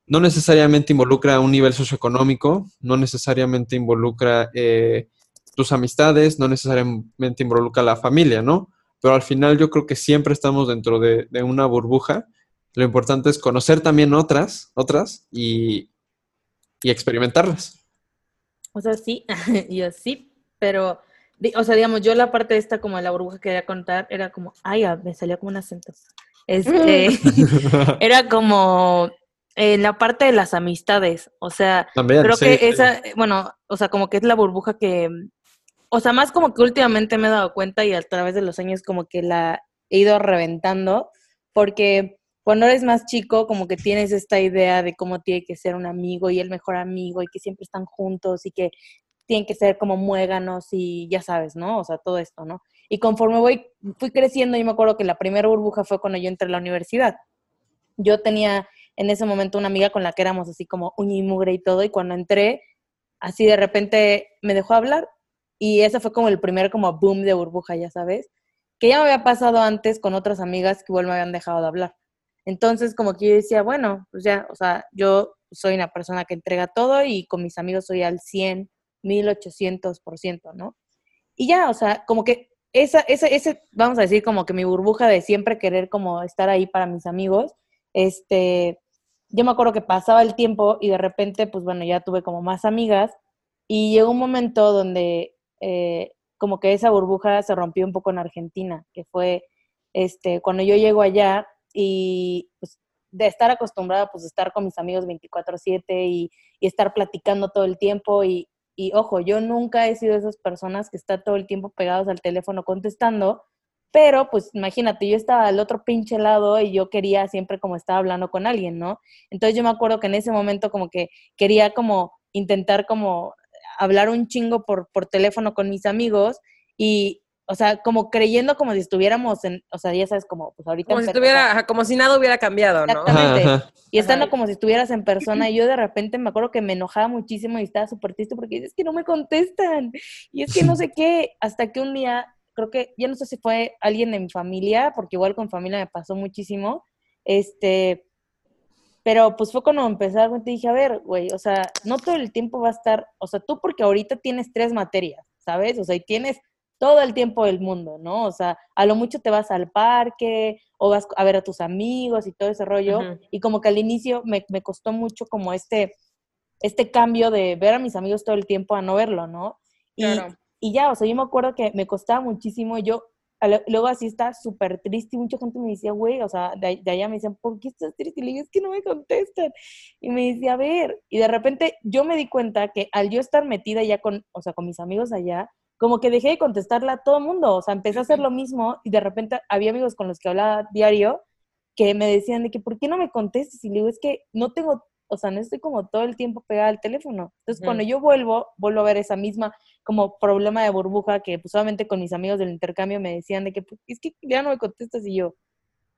no necesariamente involucra un nivel socioeconómico, no necesariamente involucra eh, tus amistades, no necesariamente involucra la familia, ¿no? pero al final yo creo que siempre estamos dentro de, de una burbuja. Lo importante es conocer también otras, otras y, y experimentarlas. O sea, sí, yo sí, pero, o sea, digamos, yo la parte esta como de la burbuja que quería contar era como, ay, me salió como un acento. Este, era como en la parte de las amistades, o sea, También, creo sí, que sí. esa, bueno, o sea, como que es la burbuja que, o sea, más como que últimamente me he dado cuenta y a través de los años como que la he ido reventando, porque cuando eres más chico como que tienes esta idea de cómo tiene que ser un amigo y el mejor amigo y que siempre están juntos y que tienen que ser como muéganos y ya sabes, ¿no? O sea, todo esto, ¿no? Y conforme voy, fui creciendo, yo me acuerdo que la primera burbuja fue cuando yo entré a la universidad. Yo tenía en ese momento una amiga con la que éramos así como uña y mugre y todo, y cuando entré, así de repente me dejó hablar, y ese fue como el primer como boom de burbuja, ya sabes, que ya me había pasado antes con otras amigas que igual me habían dejado de hablar. Entonces, como que yo decía, bueno, pues ya, o sea, yo soy una persona que entrega todo y con mis amigos soy al 100, 1800%, ¿no? Y ya, o sea, como que esa, esa, ese, vamos a decir, como que mi burbuja de siempre querer como estar ahí para mis amigos, este, yo me acuerdo que pasaba el tiempo y de repente, pues bueno, ya tuve como más amigas y llegó un momento donde eh, como que esa burbuja se rompió un poco en Argentina, que fue este, cuando yo llego allá y pues, de estar acostumbrada pues estar con mis amigos 24/7 y, estar platicando todo el tiempo y, ojo, yo nunca he sido de esas personas que está todo el tiempo pegados al teléfono contestando, pero pues imagínate, yo estaba al otro pinche lado y yo quería siempre como estar hablando con alguien, ¿no? Entonces yo me acuerdo que en ese momento como que quería como intentar como hablar un chingo por, por teléfono con mis amigos y, o sea, como creyendo como si estuviéramos en, o sea, ya sabes, como pues ahorita... Como en si, estuviera, ajá, como si nada hubiera cambiado, ¿no? Exactamente. Ajá, ajá. Y estando Ajá. como si estuvieras en persona, y yo de repente me acuerdo que me enojaba muchísimo y estaba súper triste porque es que no me contestan, y es que no sé qué, hasta que un día, creo que, ya no sé si fue alguien de mi familia, porque igual con familia me pasó muchísimo, este, pero pues fue cuando empecé a dar cuenta y dije, a ver, güey, o sea, no todo el tiempo va a estar, o sea, tú porque ahorita tienes tres materias, ¿sabes? O sea, y tienes todo el tiempo del mundo, ¿no? O sea, a lo mucho te vas al parque o vas a ver a tus amigos y todo ese rollo. Y como que al inicio me, me costó mucho como este, este cambio de ver a mis amigos todo el tiempo a no verlo, ¿no? Y, Claro. y ya, o sea, yo me acuerdo que me costaba muchísimo. Yo luego así está súper triste y mucha gente me decía, güey, o sea, de, de allá me decían, ¿por qué estás triste? Y le digo, es que no me contestan. Y me decía, a ver, y de repente yo me di cuenta que al yo estar metida ya con, o sea, con mis amigos allá, como que dejé de contestarle a todo mundo, o sea, empecé a hacer lo mismo y de repente había amigos con los que hablaba diario que me decían de que, ¿por qué no me contestas? Y le digo, es que no tengo, o sea, no estoy como todo el tiempo pegada al teléfono. Entonces, cuando yo vuelvo, vuelvo a ver esa misma como problema de burbuja que pues solamente con mis amigos del intercambio me decían de que, "Pues, es que ya no me contestas y yo,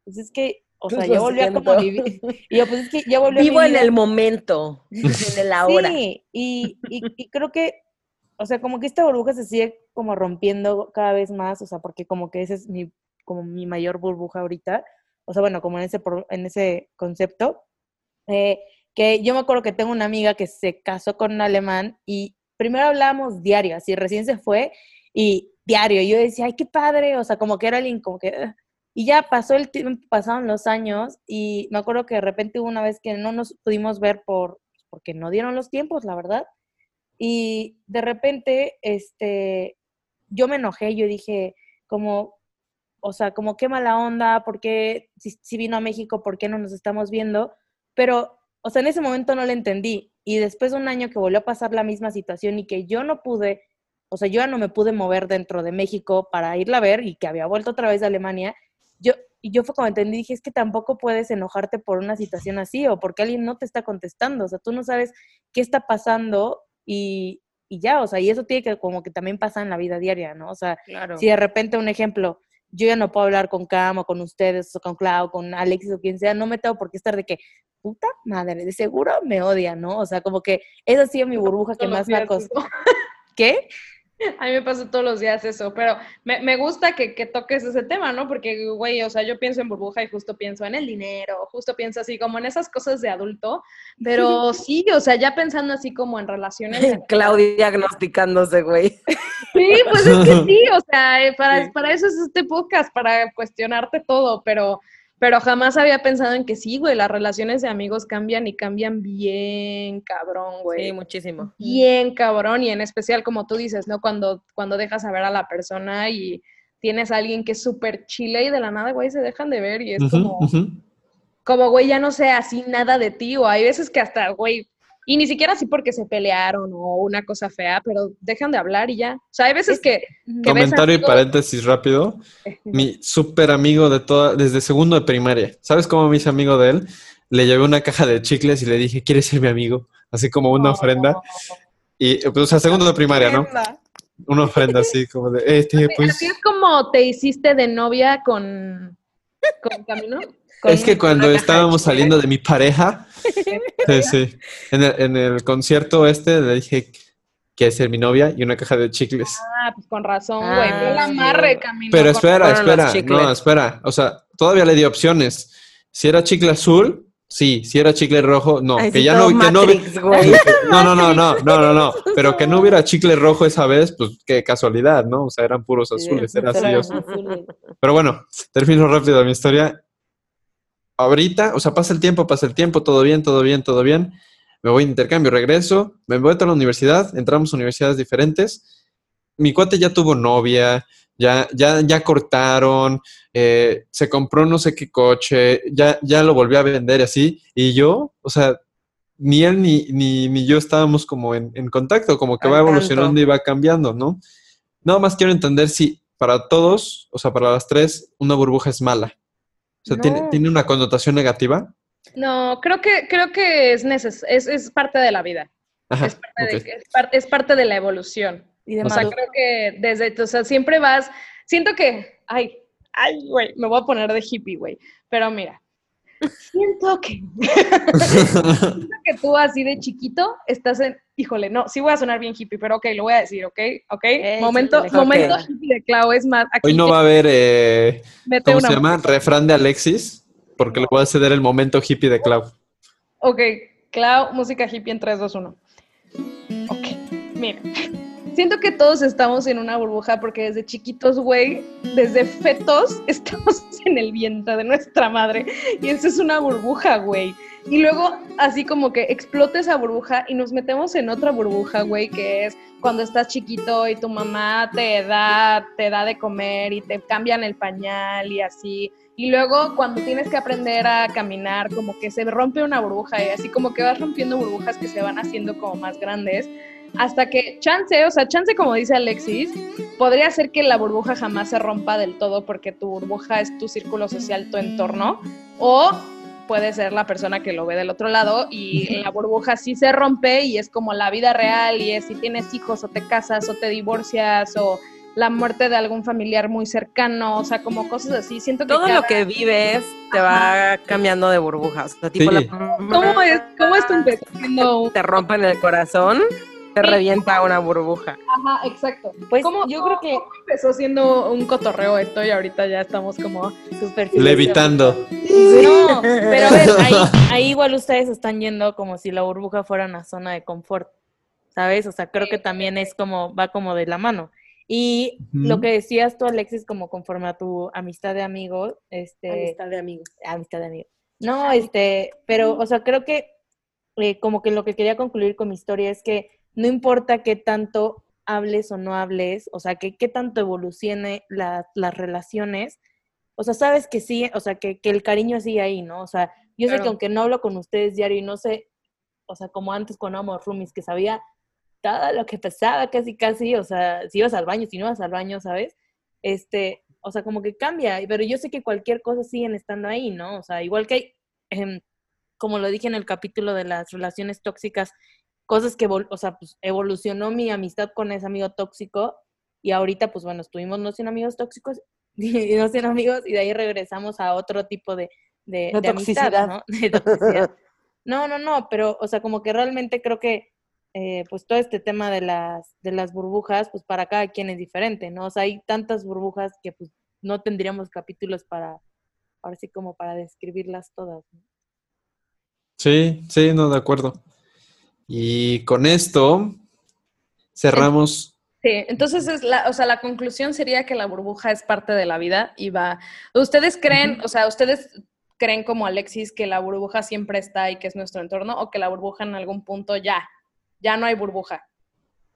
pues es que, o sea, Pues ya lo volví a como vivir. Y yo, pues es que ya volví a Vivo en vivir- el momento, en el ahora. Sí, y, y, y creo que, o sea, como que esta burbuja se sigue como rompiendo cada vez más, o sea, porque como que ese es mi, como mi mayor burbuja ahorita, o sea, bueno, como en ese, en ese concepto, eh, que yo me acuerdo que tengo una amiga que se casó con un alemán y primero hablábamos diario, así recién se fue y diario, yo decía, ay, qué padre, o sea, como que era alguien como que... Y ya pasó el tiempo, pasaron los años y me acuerdo que de repente hubo una vez que no nos pudimos ver por, porque no dieron los tiempos, la verdad. Y de repente, este, yo me enojé, yo dije, como, o sea, como qué mala onda, ¿por qué, si, si vino a México, por qué no nos estamos viendo? Pero, o sea, en ese momento no lo entendí. Y después de un año que volvió a pasar la misma situación y que yo no pude, o sea, yo ya no me pude mover dentro de México para irla a ver y que había vuelto otra vez de Alemania, yo, y yo fue como entendí, dije, es que tampoco puedes enojarte por una situación así o porque alguien no te está contestando, o sea, tú no sabes qué está pasando y, y ya, o sea, y eso tiene que como que también pasa en la vida diaria, ¿no? O sea, Claro. si de repente, un ejemplo, yo ya no puedo hablar con Cam o con ustedes o con Clau, con Alexis o quien sea, no me tengo por qué estar de que, puta madre, de seguro me odia, ¿no? O sea, como que esa ha sido mi burbuja que más me costado. ¿Qué? A mí me pasa todos los días eso, pero me, me gusta que, que toques ese tema, ¿no? Porque, güey, o sea, yo pienso en burbuja y justo pienso en el dinero, justo pienso así como en esas cosas de adulto, pero sí, o sea, ya pensando así como en relaciones. Claudia diagnosticándose, güey. Sí, pues es que sí, o sea, eh, para, para eso es este podcast, para cuestionarte todo, pero, pero jamás había pensado en que sí, güey, las relaciones de amigos cambian y cambian bien cabrón, güey. Sí, muchísimo. bien cabrón y en especial como tú dices, ¿no? Cuando, cuando dejas a ver a la persona y tienes a alguien que es súper chile y de la nada, güey, se dejan de ver y es como, como, güey, ya no sé así nada de ti o hay veces que hasta, güey, y ni siquiera así porque se pelearon o una cosa fea, pero dejan de hablar y ya. O sea, hay veces que... que ves Comentario y paréntesis rápido. Mi súper amigo de toda, desde segundo de primaria. ¿Sabes cómo me hice amigo de él? Le llevé una caja de chicles y le dije, ¿quieres ser mi amigo? Así como una ofrenda. Y, pues, o sea, segundo de primaria, ¿no? Una ofrenda así como de, este, pues... Así es como te hiciste de novia con, con Camino. Con Es que cuando estábamos saliendo de mi pareja, sí, sí, en el, en el concierto este le dije, ¿quieres ser mi novia? Y una caja de chicles. Ah, pues con razón, güey. Ah, sí. amarre, Camino. Pero espera, espera, no, espera. O sea, todavía le di opciones. Si era chicle azul, sí. Si era chicle rojo, no. Ay, que ya no, que no, Matrix, güey. no, no, no, no, no, no, no. Pero que no hubiera chicle rojo esa vez, pues qué casualidad, ¿no? O sea, eran puros azules, era así. Pero bueno, termino rápido mi historia. Ahorita, o sea, pasa el tiempo, pasa el tiempo, todo bien, todo bien, todo bien. Me voy de intercambio, regreso, me voy a la universidad, entramos a universidades diferentes. Mi cuate ya tuvo novia, ya, ya, ya cortaron, eh, se compró no sé qué coche, ya, ya lo volvió a vender y así. Y yo, o sea, ni él ni, ni, ni yo estábamos como en, en contacto, como que Al va tanto. evolucionando y va cambiando, ¿no? Nada más quiero entender si para todos, o sea, para las tres, una burbuja es mala. O sea, ¿tiene, No. ¿tiene una connotación negativa? No, creo que, creo que es, neces es, es parte de la vida. Ajá, es, parte de- es par- es parte de la evolución. Y de O sea, creo que desde, o sea, siempre vas, siento que, ay, ay, güey, me voy a poner de hippie, güey, pero mira, siento que, siento que tú así de chiquito estás en, híjole, no, sí voy a sonar bien hippie, pero ok, lo voy a decir, ok, ok, momento, momento hippie de Clau, es más, aquí Hoy no va a haber, eh, ¿cómo se llama? Refrán de Alexis, porque le voy a ceder el momento hippie de Clau. Ok, Clau, música hippie en 3, 2, 1. Ok, mira. Siento que todos estamos en una burbuja porque desde chiquitos, güey, desde fetos, estamos en el vientre de nuestra madre. Y eso es una burbuja, güey. Y luego, así como que explota esa burbuja y nos metemos en otra burbuja, güey, que es cuando estás chiquito y tu mamá te da, te da de comer y te cambian el pañal y así. Y luego cuando tienes que aprender a caminar, como que se rompe una burbuja y así como que vas rompiendo burbujas que se van haciendo como más grandes. Hasta que chance, o sea, chance como dice Alexis, podría ser que la burbuja jamás se rompa del todo porque tu burbuja es tu círculo social, tu entorno. O puede ser la persona que lo ve del otro lado y la burbuja sí se rompe y es como la vida real y es si tienes hijos o te casas o te divorcias o la muerte de algún familiar muy cercano, o sea, como cosas así. Siento que Todo cada- lo que vives te va cambiando de burbujas. O sea, tipo Sí. la- ¿Cómo es? ¿Cómo esto empezó siendo un... te rompen el corazón, te revienta una burbuja. Ajá, exacto. Pues ¿Cómo, yo creo que cómo empezó siendo un cotorreo esto y ahorita ya estamos como... superficial. Levitando. No, pero a ver, ahí, ahí igual ustedes están yendo como si la burbuja fuera una zona de confort, ¿sabes? O sea, creo que también es como, va como de la mano. Y lo que decías tú, Alexis, como conforme a tu amistad de amigos, este... Amistad de amigos. amistad de amigos. No, este, pero, o sea, creo que eh, como que lo que quería concluir con mi historia es que no importa qué tanto hables o no hables, o sea, que qué tanto evolucione la- las relaciones, o sea, sabes que sí, o sea, que, que el cariño sigue ahí, ¿no? O sea, yo sé que aunque no hablo con ustedes diario y no sé, o sea, como antes cuando éramos roomies, que sabía todo lo que pasaba casi, casi, o sea, si ibas al baño, si no ibas al baño, ¿sabes? Este, o sea, como que cambia, pero yo sé que cualquier cosa siguen estando ahí, ¿no? O sea, igual que hay, em, como lo dije en el capítulo de las relaciones tóxicas, cosas que, o sea, pues evolucionó mi amistad con ese amigo tóxico y ahorita, pues bueno, estuvimos no siendo amigos tóxicos y no siendo amigos y de ahí regresamos a otro tipo de, de, De de amistad, toxicidad. ¿no? De toxicidad. No, no, no, pero, o sea, como que realmente creo que, eh, pues todo este tema de las, de las burbujas, pues para cada quien es diferente, ¿no? O sea, hay tantas burbujas que pues no tendríamos capítulos para, ahora sí como para describirlas todas. ¿no? Sí, sí, no, de acuerdo. Y con esto cerramos Sí, entonces es la, o sea, la conclusión sería que la burbuja es parte de la vida y va. ¿Ustedes creen, o sea, ustedes creen como Alexis que la burbuja siempre está y que es nuestro entorno o que la burbuja en algún punto ya, ya no hay burbuja?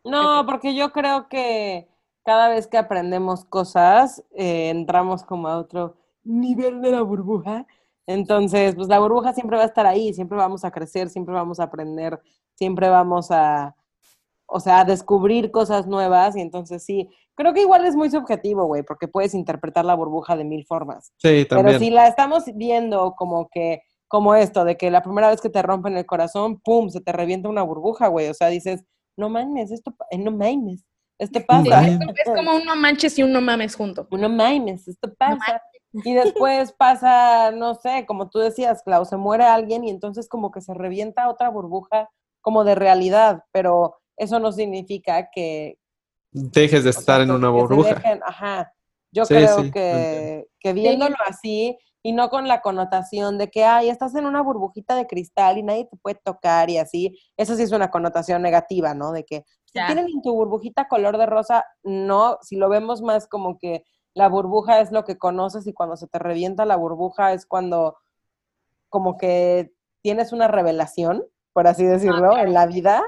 No, porque yo creo que cada vez que aprendemos cosas, eh, entramos como a otro nivel de la burbuja. Entonces, pues la burbuja siempre va a estar ahí, siempre vamos a crecer, siempre vamos a aprender, siempre vamos a, o sea, a descubrir cosas nuevas. Y entonces sí, creo que igual es muy subjetivo, güey, porque puedes interpretar la burbuja de mil formas. Sí, Pero también. si la estamos viendo como que, como esto, de que la primera vez que te rompen el corazón, ¡pum!, se te revienta una burbuja, güey. O sea, dices, no mames, esto, eh, no mames, esto Sí, pasa. es, como, es como un no manches y un no mames junto. No mames, esto pasa. Y después pasa, no sé, como tú decías, Clau, se muere alguien y entonces como que se revienta otra burbuja como de realidad, pero eso no significa que... Dejes de o sea, estar en una burbuja. dejen- ajá, yo Sí, creo sí, que, que viéndolo así y no con la connotación de que, ay, estás en una burbujita de cristal y nadie te puede tocar y así, eso sí es una connotación negativa, ¿no? De que si tienen en tu burbujita color de rosa, no, si lo vemos más como que la burbuja es lo que conoces y cuando se te revienta la burbuja es cuando como que tienes una revelación, por así decirlo, en la vida,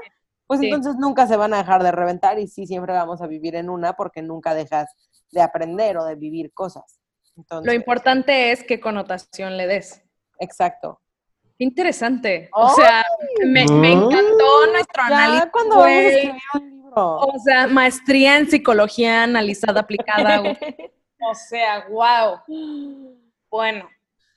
pues Sí. entonces nunca se van a dejar de reventar y sí, siempre vamos a vivir en una porque nunca dejas de aprender o de vivir cosas. Entonces, Lo importante es qué connotación le des. exacto. Qué interesante. ¡Ay! O sea, me, me Ah. encantó nuestro análisis. Ya cuando vamos a güey. escribir un libro. O sea, maestría en psicología analizada aplicada. O sea, wow. Bueno,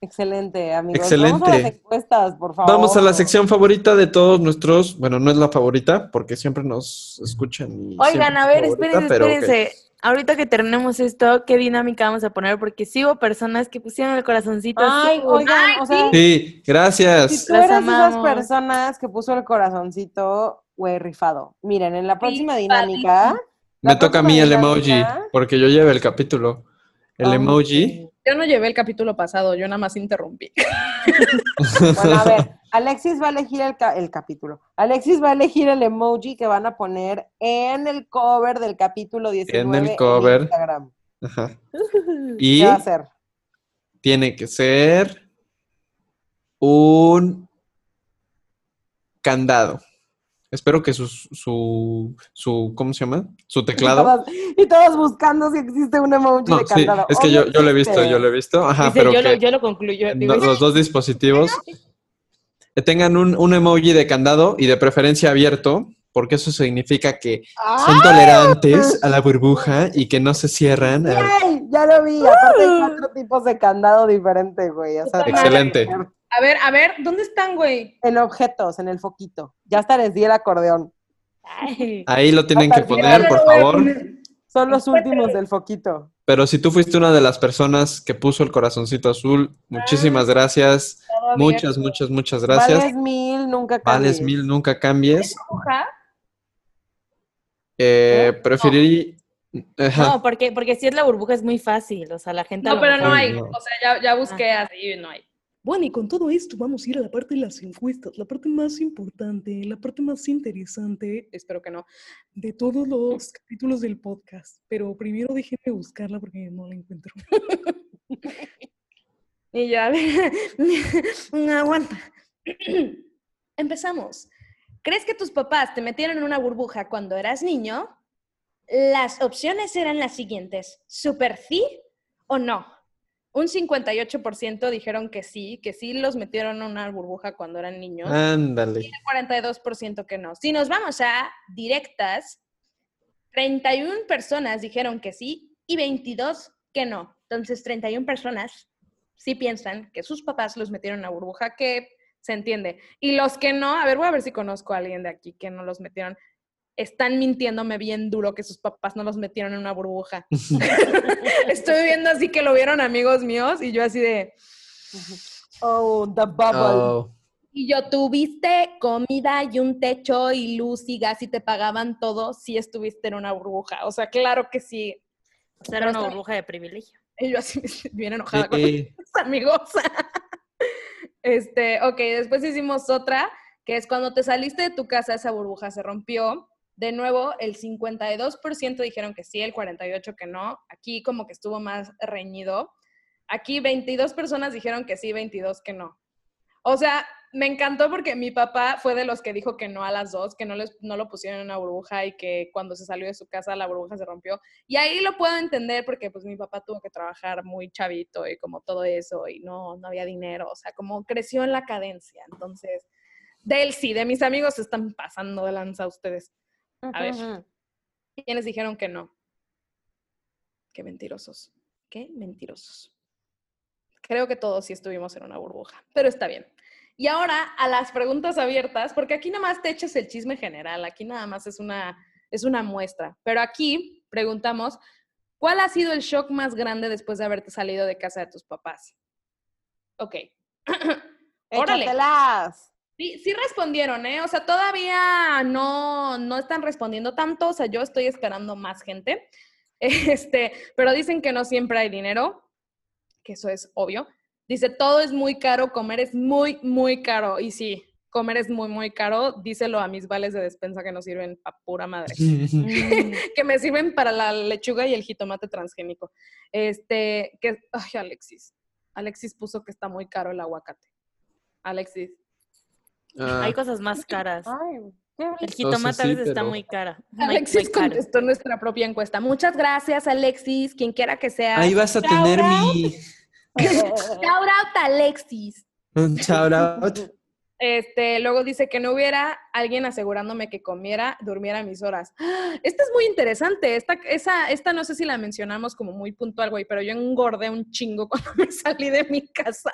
Excelente, amigos. Excelente. Vamos a las encuestas, por favor. Vamos a la sección favorita de todos nuestros. Bueno, no es la favorita porque siempre nos escuchan. y Oigan, a ver, favorita, espérense, espérense. Ahorita que terminemos esto, ¿qué dinámica vamos a poner? Porque sí hubo personas que pusieron el corazoncito Ay, oigan, o sea, Sí, gracias. si tú Las eres de esas amamos. personas que puso el corazoncito, güey, rifado. Miren, en la próxima dinámica. Me toca a mí el emoji porque yo llevé el capítulo. El emoji. Yo no llevé el capítulo pasado, yo nada más interrumpí. Bueno, a ver, Alexis va a elegir el, ca- el capítulo. Alexis va a elegir el emoji que van a poner en el cover del capítulo 19 cover. Instagram. Ajá. ¿Qué Y va a ser? tiene que ser un candado. Espero que su, su, su ¿cómo se llama? Su Y teclado. todos, y todos buscando si existe un emoji No, de sí, candado. es que Obvio yo, yo lo he visto, yo lo he visto. Ajá, Dice, pero yo, lo, que yo lo concluyo. digo, los dos dispositivos tengan un, un emoji de candado y de preferencia abierto, porque eso significa que son ¡Ah! tolerantes a la burbuja y que no se cierran. a- ¡Ay! Ya lo vi. Aparte hay cuatro tipos de candado diferentes, güey. O sea, Excelente. A ver, a ver, ¿dónde están, güey? En objetos, en el foquito. Ya hasta les di el acordeón. Ay. Ahí lo tienen que Hasta el poner, por favor. poner. Son los últimos del foquito. Pero si tú fuiste una de las personas que puso el corazoncito azul, muchísimas gracias. Todo Muchas, muchas, muchas gracias. Vales mil, nunca cambies. Vales mil, nunca cambies. Eh, preferiría. Ajá. No, porque, porque si es la burbuja es muy fácil. O sea, la gente. No, lo pero no hay. no. O sea, ya, ya busqué así y no hay. Bueno, y con todo esto vamos a ir a la parte de las encuestas, la parte más importante, la parte más interesante Espero que no. de todos los capítulos del podcast. Pero primero déjenme buscarla porque no la encuentro. Y ya, a ver, aguanta. Empezamos. ¿Crees que tus papás te metieron en una burbuja cuando eras niño? Las opciones eran las siguientes. ¿Super sí o no? Un 58% dijeron que sí, que sí los metieron en una burbuja cuando eran niños. Ándale. 42% que no. Si nos vamos a directas, 31 personas dijeron que sí y 22 que no. Entonces, 31 personas sí piensan que sus papás los metieron en una burbuja, que se entiende. Y los que no, a ver, voy a ver si conozco a alguien de aquí que no los metieron. Están mintiéndome bien duro que sus papás no los metieron en una burbuja. Estoy viendo así que lo vieron amigos míos y yo así de... Oh, the bubble. Oh, Y yo, ¿tuviste comida y un techo y luz y gas y te pagaban todo si estuviste en una burbuja? O sea, claro que sí. O sea, era una burbuja de privilegio. Y yo así bien enojada con mis amigos. este, ok, después hicimos otra, que es cuando te saliste de tu casa, esa burbuja se rompió. De nuevo, el 52% dijeron que sí, el 48% que no. Aquí como que estuvo más reñido. Aquí 22 personas dijeron que sí, 22 que no. O sea, me encantó porque mi papá fue de los que dijo que no a las dos, que no, les, no lo pusieron en una burbuja y que cuando se salió de su casa la burbuja se rompió. Y ahí lo puedo entender porque pues mi papá tuvo que trabajar muy chavito y como todo eso y no, no había dinero, o sea, como creció en la cadencia. Entonces, de él sí, de mis amigos se están pasando de lanza ustedes. A ver. ¿quiénes dijeron que no? Qué mentirosos, qué mentirosos. Creo que todos sí estuvimos en una burbuja, pero está bien. Y ahora a las preguntas abiertas, porque aquí nada más te echas el chisme general, aquí nada más es una, es una muestra. Pero aquí preguntamos, ¿cuál ha sido el shock más grande después de haberte salido de casa de tus papás? Ok. Órale. Échatelas. Sí, sí respondieron, ¿eh? O sea, todavía no, no están respondiendo tanto, o sea, yo estoy esperando más gente. Este, pero dicen que no siempre hay dinero, que eso es obvio. Dice, todo es muy caro, comer es muy, muy caro. Y sí, comer es muy, muy caro. Díselo a mis vales de despensa que no sirven para pura madre. Que me sirven para la lechuga y el jitomate transgénico. Este, que, ay, Alexis. Alexis puso que está muy caro el aguacate. Alexis. Ah, Hay cosas más caras. Ay, El jitomate a veces está muy cara. Alexis muy contestó nuestra propia encuesta. Muchas gracias, Alexis, quien quiera que sea. Ahí vas a tener mi Shout out, Alexis. un shout out. Este, luego dice que no hubiera alguien asegurándome que comiera, durmiera mis horas. ¡Ah! Esta es muy interesante. Esta, esa, esta no sé si la mencionamos como muy puntual, güey, pero yo engordé un chingo cuando me salí de mi casa.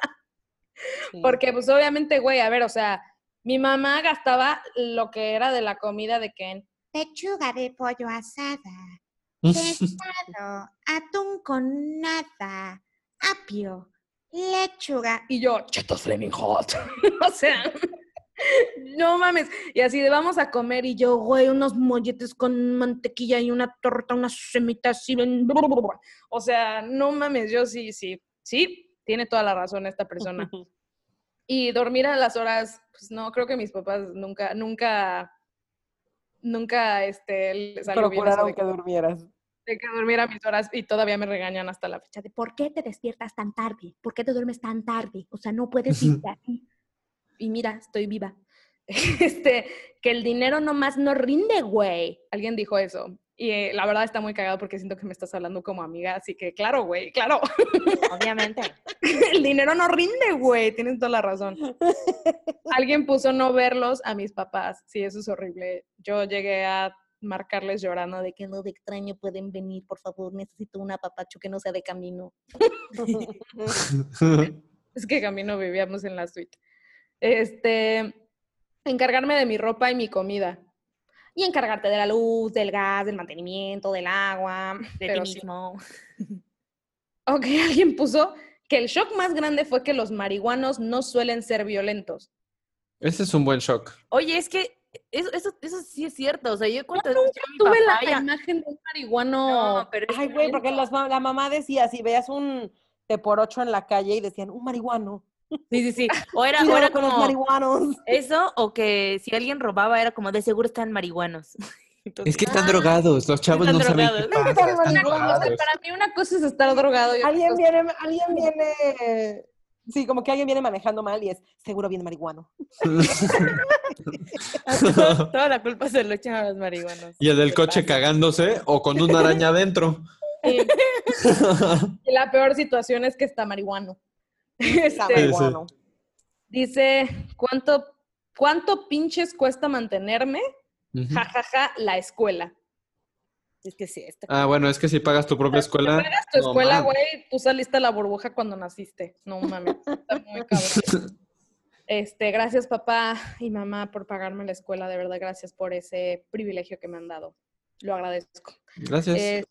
Sí. Porque, pues, obviamente, güey, a ver, o sea, mi mamá gastaba lo que era de la comida de Ken. Pechuga de pollo asada, pescado, atún con nata, apio, lechuga. Y yo, chetos flaming hot. o sea, no mames. Y así de vamos a comer y yo, güey, unos molletes con mantequilla y una torta, unas semitas así. ven- O sea, no mames, yo sí, sí, sí, tiene toda la razón esta persona. Y dormir a las horas, pues no, creo que mis papás nunca, nunca, nunca, este, les Procuraron de que durmieras. de que durmiera a mis horas y todavía me regañan hasta la fecha. de ¿Por qué te despiertas tan tarde? ¿Por qué te duermes tan tarde? O sea, no puedes vivir así. Y mira, estoy viva. Este, que el dinero nomás no rinde, güey. Alguien dijo eso. Y eh, la verdad está muy cagado porque siento que me estás hablando como amiga, así que claro, güey, claro. Obviamente. el dinero no rinde, güey. Tienes toda la razón. Alguien puso no verlos a mis papás. Sí, eso es horrible. Yo llegué a marcarles llorando de que no de extraño pueden venir, por favor. Necesito un apapacho que no sea de camino. Es que camino vivíamos en la suite. Este, encargarme de mi ropa y mi comida. Y encargarte de la luz, del gas, del mantenimiento, del agua. De Pero ti sí. mismo. Ok, alguien puso que el shock más grande fue que los marihuanos no suelen ser violentos. Ese es un buen shock. Oye, es que eso, eso, eso sí es cierto. O sea, yo cuando Nunca Tuve papá, la ya- imagen de un marihuano. No, pero Ay, güey, porque la mamá decía, si veías un te por ocho en la calle y decían, un marihuano. Sí, sí, sí. O era, o era con los como marihuanos. eso, o que si alguien robaba era como de seguro están marihuanos. Entonces, Es que están drogados, los chavos Están no saben qué drogados. pasa, están Una cosa, drogados. para mí una cosa es estar drogado y Alguien cosa- viene, alguien viene, sí, como que alguien viene manejando mal y es, seguro viene marihuano. toda, toda la culpa se lo echan a los marihuanos. Y el del ¿Qué coche pasa? cagándose o con una araña adentro. Sí. Y la peor situación es que está marihuano. Este, marihuano. dice, ¿cuánto, ¿cuánto pinches cuesta mantenerme? Ujú. Ja, ja, ja, la escuela. Es que sí, está Ah, bueno, es que si pagas tu propia escuela. pagas tu no escuela, güey, tú saliste a la burbuja cuando naciste. No mames, está muy cabrón. Este, gracias papá y mamá por pagarme la escuela, de verdad, gracias por ese privilegio que me han dado. Lo agradezco. Gracias. Este,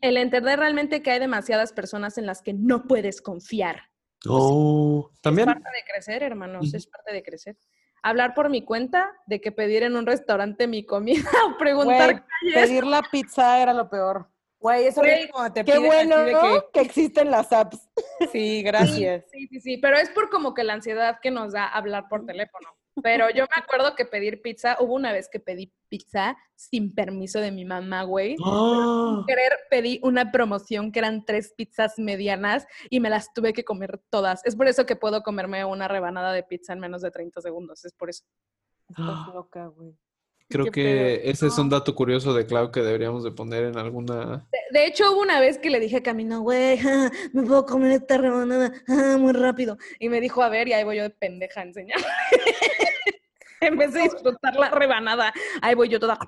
el entender realmente que hay demasiadas personas en las que no puedes confiar. Oh, también. Es parte de crecer, hermanos, es parte de crecer. Hablar por mi cuenta, de que pedir en un restaurante mi comida o preguntar pedir la pizza era lo peor. Güey, eso es como te Qué bueno ¿no? que... existen las apps. Sí, gracias. Sí, sí, sí, pero es por como que la ansiedad que nos da hablar por teléfono. Pero yo me acuerdo que pedir pizza, hubo una vez que pedí pizza sin permiso de mi mamá, güey. ¡Ah! Sin querer pedí una promoción que eran tres pizzas medianas y me las tuve que comer todas. Es por eso que puedo comerme una rebanada de pizza en menos de 30 segundos. Es por eso. Estás loca, güey. Creo que pedo. ese es un dato curioso de Clau que deberíamos de poner en alguna... De, de hecho, hubo una vez que le dije a Camino, güey, ja, me puedo comer esta rebanada ja, muy rápido. Y me dijo, a ver, y ahí voy yo de pendeja a enseñar. en vez de disfrutar la rebanada, ahí voy yo toda.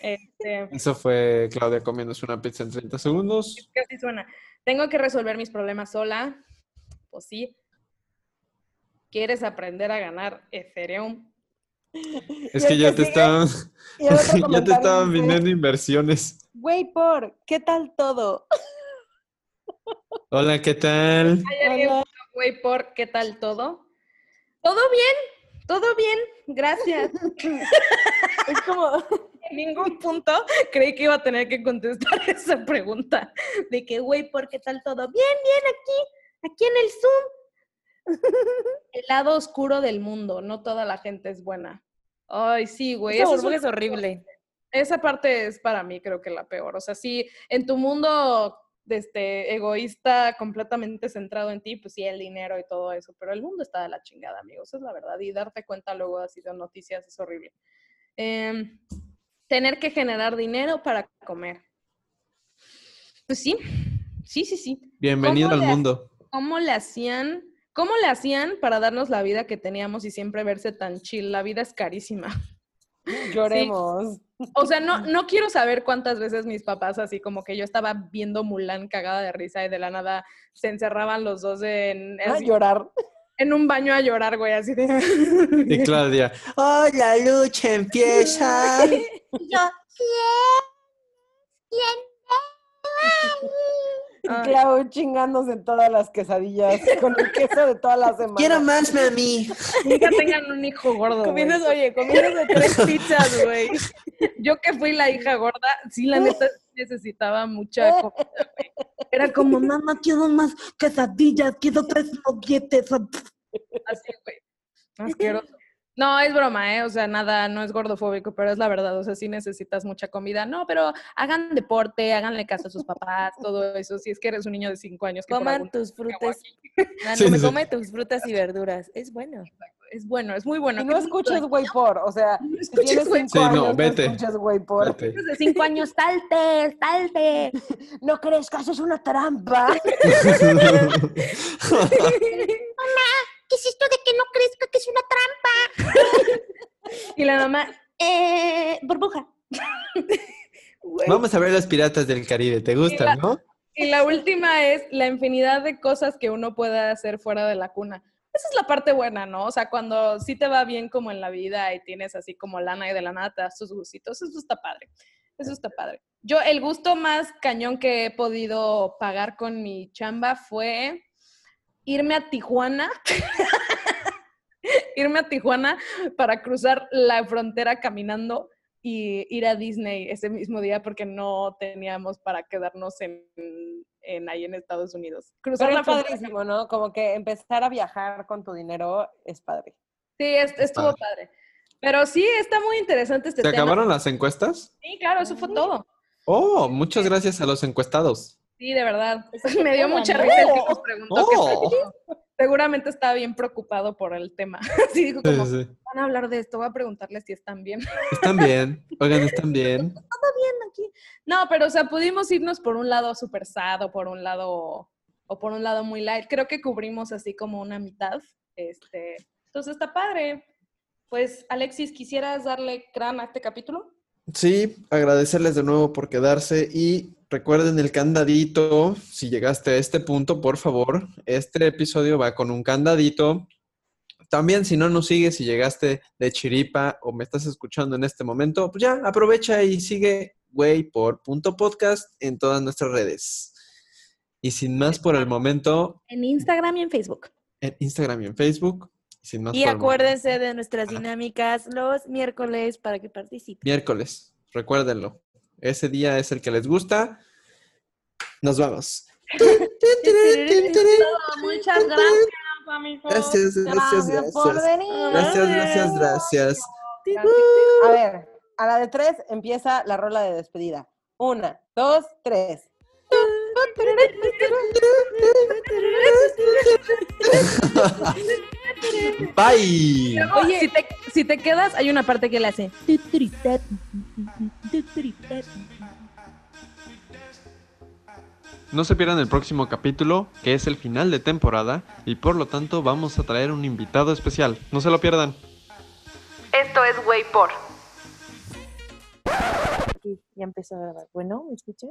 Este, Eso fue Claudia comiéndose una pizza en 30 segundos. que así suena. Tengo que resolver mis problemas sola. Pues sí. ¿Quieres aprender a ganar Ethereum? Es que ya te sigue- estaban, ya te estaban viniendo inversiones. Güey, por, ¿qué tal todo? Hola, ¿qué tal? ¿Hay alguien, güey, por qué tal todo? ¿Todo bien? ¿Todo bien? Gracias. Es como, En ningún punto creí que iba a tener que contestar esa pregunta. De que, güey, ¿por qué tal todo? Bien, bien, aquí, aquí en el Zoom. El lado oscuro del mundo, no toda la gente es buena. Ay, sí, güey. Esa eso es burbuja es horrible. Esa parte es para mí creo que la peor. O sea, sí, en tu mundo este, egoísta, completamente centrado en ti, pues sí, el dinero y todo eso, pero el mundo está de la chingada, amigos, es la verdad. Y darte cuenta luego así de noticias es horrible. Em, tener que generar dinero para comer. Pues sí, sí, sí, sí. Bienvenido ¿Cómo al le mundo. ¿Cómo le hacían? ¿Cómo le hacían para darnos la vida que teníamos y siempre verse tan chill? La vida es carísima. lloremos. O sea, no, no quiero saber cuántas veces mis papás, así como que yo estaba viendo Mulan cagada de risa y de la nada se encerraban los dos en, A así, llorar. en un baño a llorar, güey, así de... Y Claudia, ¡Oh, la lucha empieza! Yo, ¿quién? Ay. Clau chingándose todas las quesadillas con el queso de toda la semana. más, mami! Nunca tengan un hijo gordo. güey. Comiendas, oye, comiendas de tres pizzas, güey. Yo que fui la hija gorda, sí, la neta necesitaba mucha comida, güey. Era como, mamá, quiero más quesadillas, quiero tres moguetes. así, güey. Asqueroso. No, es broma, ¿eh? O sea, nada, no es gordofóbico, pero es la verdad. O sea, sí necesitas mucha comida. No, pero hagan deporte, háganle caso a sus papás, todo eso. Si es que eres un niño de cinco años que Coman tus frutas. Ah, Sí, come, sí, sí. come tus frutas y verduras. Es bueno. es bueno, es muy bueno. Y ¿Qué no escuches güey por, o sea, No si escuches tienes güey cinco por. Sí, años, no, no, vete. escuches güey por. De cinco años, Salte, salte. No crees que haces una trampa. ¿Qué es esto de que no crezca que es una trampa? y la mamá, Eh, burbuja. Vamos a ver las piratas del Caribe, ¿te gustan, no? Y la última es la infinidad de cosas que uno puede hacer fuera de la cuna. Esa es la parte buena, ¿no? O sea, cuando sí te va bien como en la vida y tienes así como lana y de la nada te das tus gustitos, eso está padre. Eso está padre. Yo, el gusto más cañón que he podido pagar con mi chamba fue irme a Tijuana. irme a Tijuana para cruzar la frontera caminando y ir a Disney ese mismo día porque no teníamos para quedarnos en, en ahí en Estados Unidos. Cruzar Pero es padrísimo, ¿no? Como que empezar a viajar con tu dinero es padre. Sí, es- estuvo padre. Pero sí, está muy interesante este ¿Se tema. acabaron las encuestas? Sí, claro, eso fue todo. Oh, muchas gracias a los encuestados. Sí, de verdad. Me dio mucha risa el que nos preguntó. que Oh. seguramente estaba bien preocupado por el tema. Sí, dijo como, sí, sí. van a hablar de esto, voy a preguntarles si están bien. Están bien. Oigan, están bien. No, pero o sea, pudimos irnos por un lado super sad o por un lado o por un lado muy light. Creo que cubrimos así como una mitad. Este, entonces está padre. Pues Alexis, ¿quisieras darle crán a este capítulo? Sí, agradecerles de nuevo por quedarse y recuerden el candadito. Si llegaste a este punto, por favor, este episodio va con un candadito. También, si no nos sigues, si llegaste de chiripa o me estás escuchando en este momento, pues ya aprovecha y sigue güey por punto podcast en todas nuestras redes. Y sin más por el momento, En Instagram y en Facebook. en Instagram y en Facebook. Y sin más Y por el momento. acuérdense de nuestras dinámicas los miércoles para que participen. Miércoles, recuérdenlo. Ese día es el que les gusta. Nos vamos. Muchas gracias Gracias, gracias, Gracias por gracias. venir. Gracias, gracias, gracias. A ver, a la de tres empieza la rola de despedida. Una, dos, tres. Bye. Oye, si te, si te quedas, hay una parte que le hace. No se pierdan el próximo capítulo, que es el final de temporada, y por lo tanto vamos a traer un invitado especial. No se lo pierdan. Esto es Way por. Aquí ya empezó a grabar. Bueno, ¿me escuchan?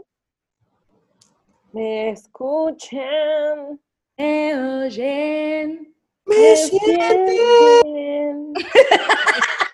¿Me escuchan? Me oyen. Me?